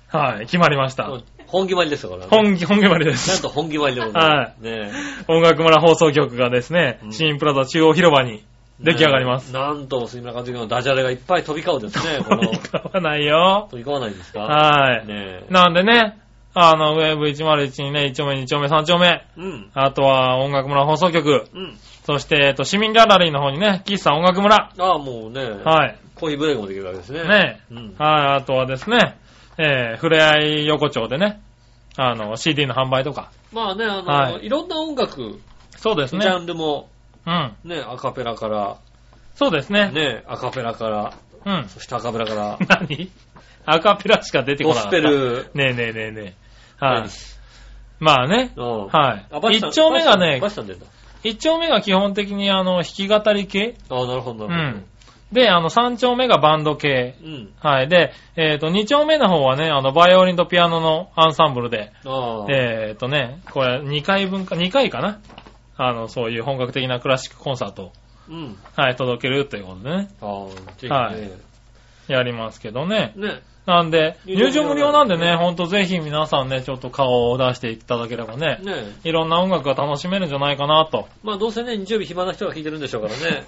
はい、決まりました。こ本決まりですからね。本気、本決まりでなんす。と本決まりでございます。ね音楽村放送局がですねう、ん新プラザ中央広場に出来上がります。ねなんと、杉村監督のダジャレがいっぱい飛び交うですね。この、飛び交わないよ。飛び交わないんですか？はい。ねなんでね、あの、ウェーブ101にね、1丁目、2丁目、3丁目、うん。あとは音楽村放送局、うん。そして、えっと、市民ギャラリーの方にね、喫茶音楽村。ああ、もうね、はい。コーヒーブレイクもできるわけですね。ねうん。はい、あとはですね、えー、ふれあい横丁でね、あの、CD の販売とか。まあね、あの、はいい、ろんな音楽、そうですね。ジャンルも、うん。ね、アカペラから、そうですね。ね、アカペラから、うん。そしてアカペラから、何？アカペラしか出てこなかった。ペル、ねえねえねえねえ。はい。まあね。うんはいあバチさん一丁目がねバチさん出た。一丁目が基本的にあの、弾き語り系。ああ、なるほど、うなるん。で、あの、三丁目がバンド系。ほど。うん。はい。で、えっ、と、二丁目の方はね、あの、バイオリンとピアノのアンサンブルで、ああ。えっ、とね、これ2回分か、2回かな？あの、そういう本格的なクラシックコンサートを、うん。はい、届けるということでね、ああ、ぜひね。はいやりますけどね。ね。なんで、入場無料なんでね、ほんとぜひ皆さんね、ちょっと顔を出していただければね、ね。いろんな音楽が楽しめるんじゃないかなと。まあどうせね、日曜日暇な人が弾いてるんでしょうからね。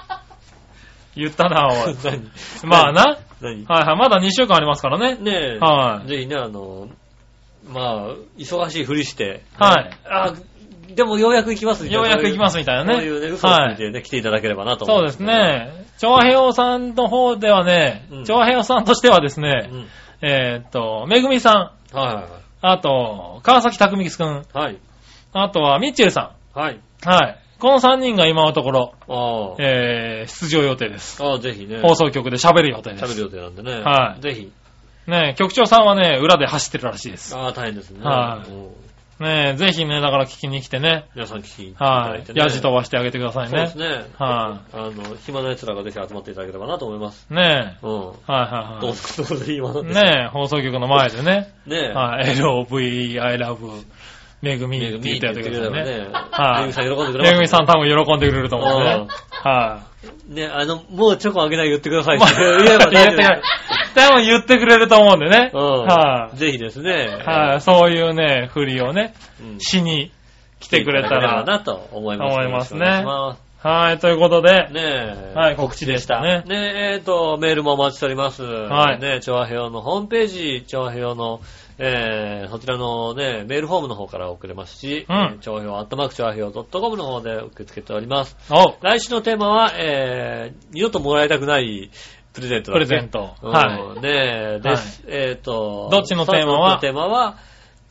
言ったな、おい。何？まあな。何？はいはい、まだ2週間ありますからね。ねえ。はいぜひね、あの、まあ、忙しいふりして。はいあ、でもようやく行きますみたいなようやく行きますみたいなねそういうね、嘘をついてね、来ていただければなと思そうです。ね。調和平和さんの方ではねうん、調和平和さんとしてはですうね、ん。えーっと、めぐみさん、はいはいあと、川崎匠くん、はい。はい。あとはミッチェルさはい。ん。はい。この3人が今のところ、ああ。えー、出場予定です。ああ、ぜひね。放送局で喋る予定です。喋る予定なんでね。はいぜひ。ね局長さんはね、裏で走ってるらしいです。ああ、大変ですね。はいうんねぜひね、だから聞きに来てね、皆さん聞きいただはいいて。ね。ヤジ飛ばしてあげてくださいねそうです。ね。はあの、暇な奴らがぜひ集まっていただければなと思います。い。ねうん。はいはいはどうぞ、どうぞ、今のい。ね放送局の前でね、ねえ。はい。LOV, I love, めぐみって言ってやってくださいね。ね。はいめぐみさん喜んでくれますめぐみさん多分喜んでくれると思うんでねうん。はね、あの、もうチョコあげない言ってくださいい。って言えば言ってくれる。多分言ってくれると思うんでね。うん。はい。ぜひですね。はい。そういうね、振りをね、うんしに来てくれたら。なと思います。思いますねはい。ということでねえ。はい告知でしたねねえ、えっと、メールもお待ちしております。はいね調和平のホームページ、調和平の、えー、そちらのね、メールフォームの方から送れますし、うん調和平アットマーク調和平 .com の方で受け付けております。お来週のテーマは、えー、二度ともらいたくないプレゼントだプレゼント。うんはねえ、です。えっ、と、どっちのテーマは？どっちのテーマは、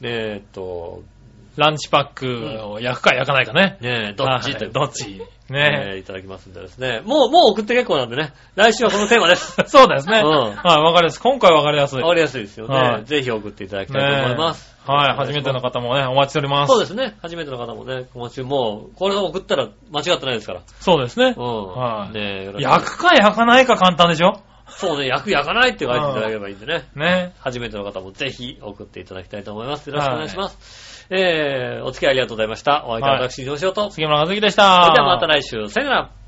えっ、と、い。ランチパックを焼くか焼かないかね。ねえ、どっちというはいどっちねねえいただきますんでですね。もう、もう送って結構なんでね。来週はこのテーマです。そうですね。うんはい、わかりやすい。今回わかりやすい。わかりやすいですよね。はいぜひ送っていただきたいと思います。ねはい、初めての方もね、お待ちしております。そうですね。初めての方もね、今週もう、これを送ったら間違ってないですから。そうですね。うん。はいね焼くか焼かないか簡単でしょ？そうね、焼く焼かないって書いていただければいいんでね。ね。初めての方もぜひ送っていただきたいと思います。よろしくお願いします。えー、お付き合いありがとうございました。お相手ははい私、井上翔と。そ杉村和樹でした。れではまた来週。さよなら。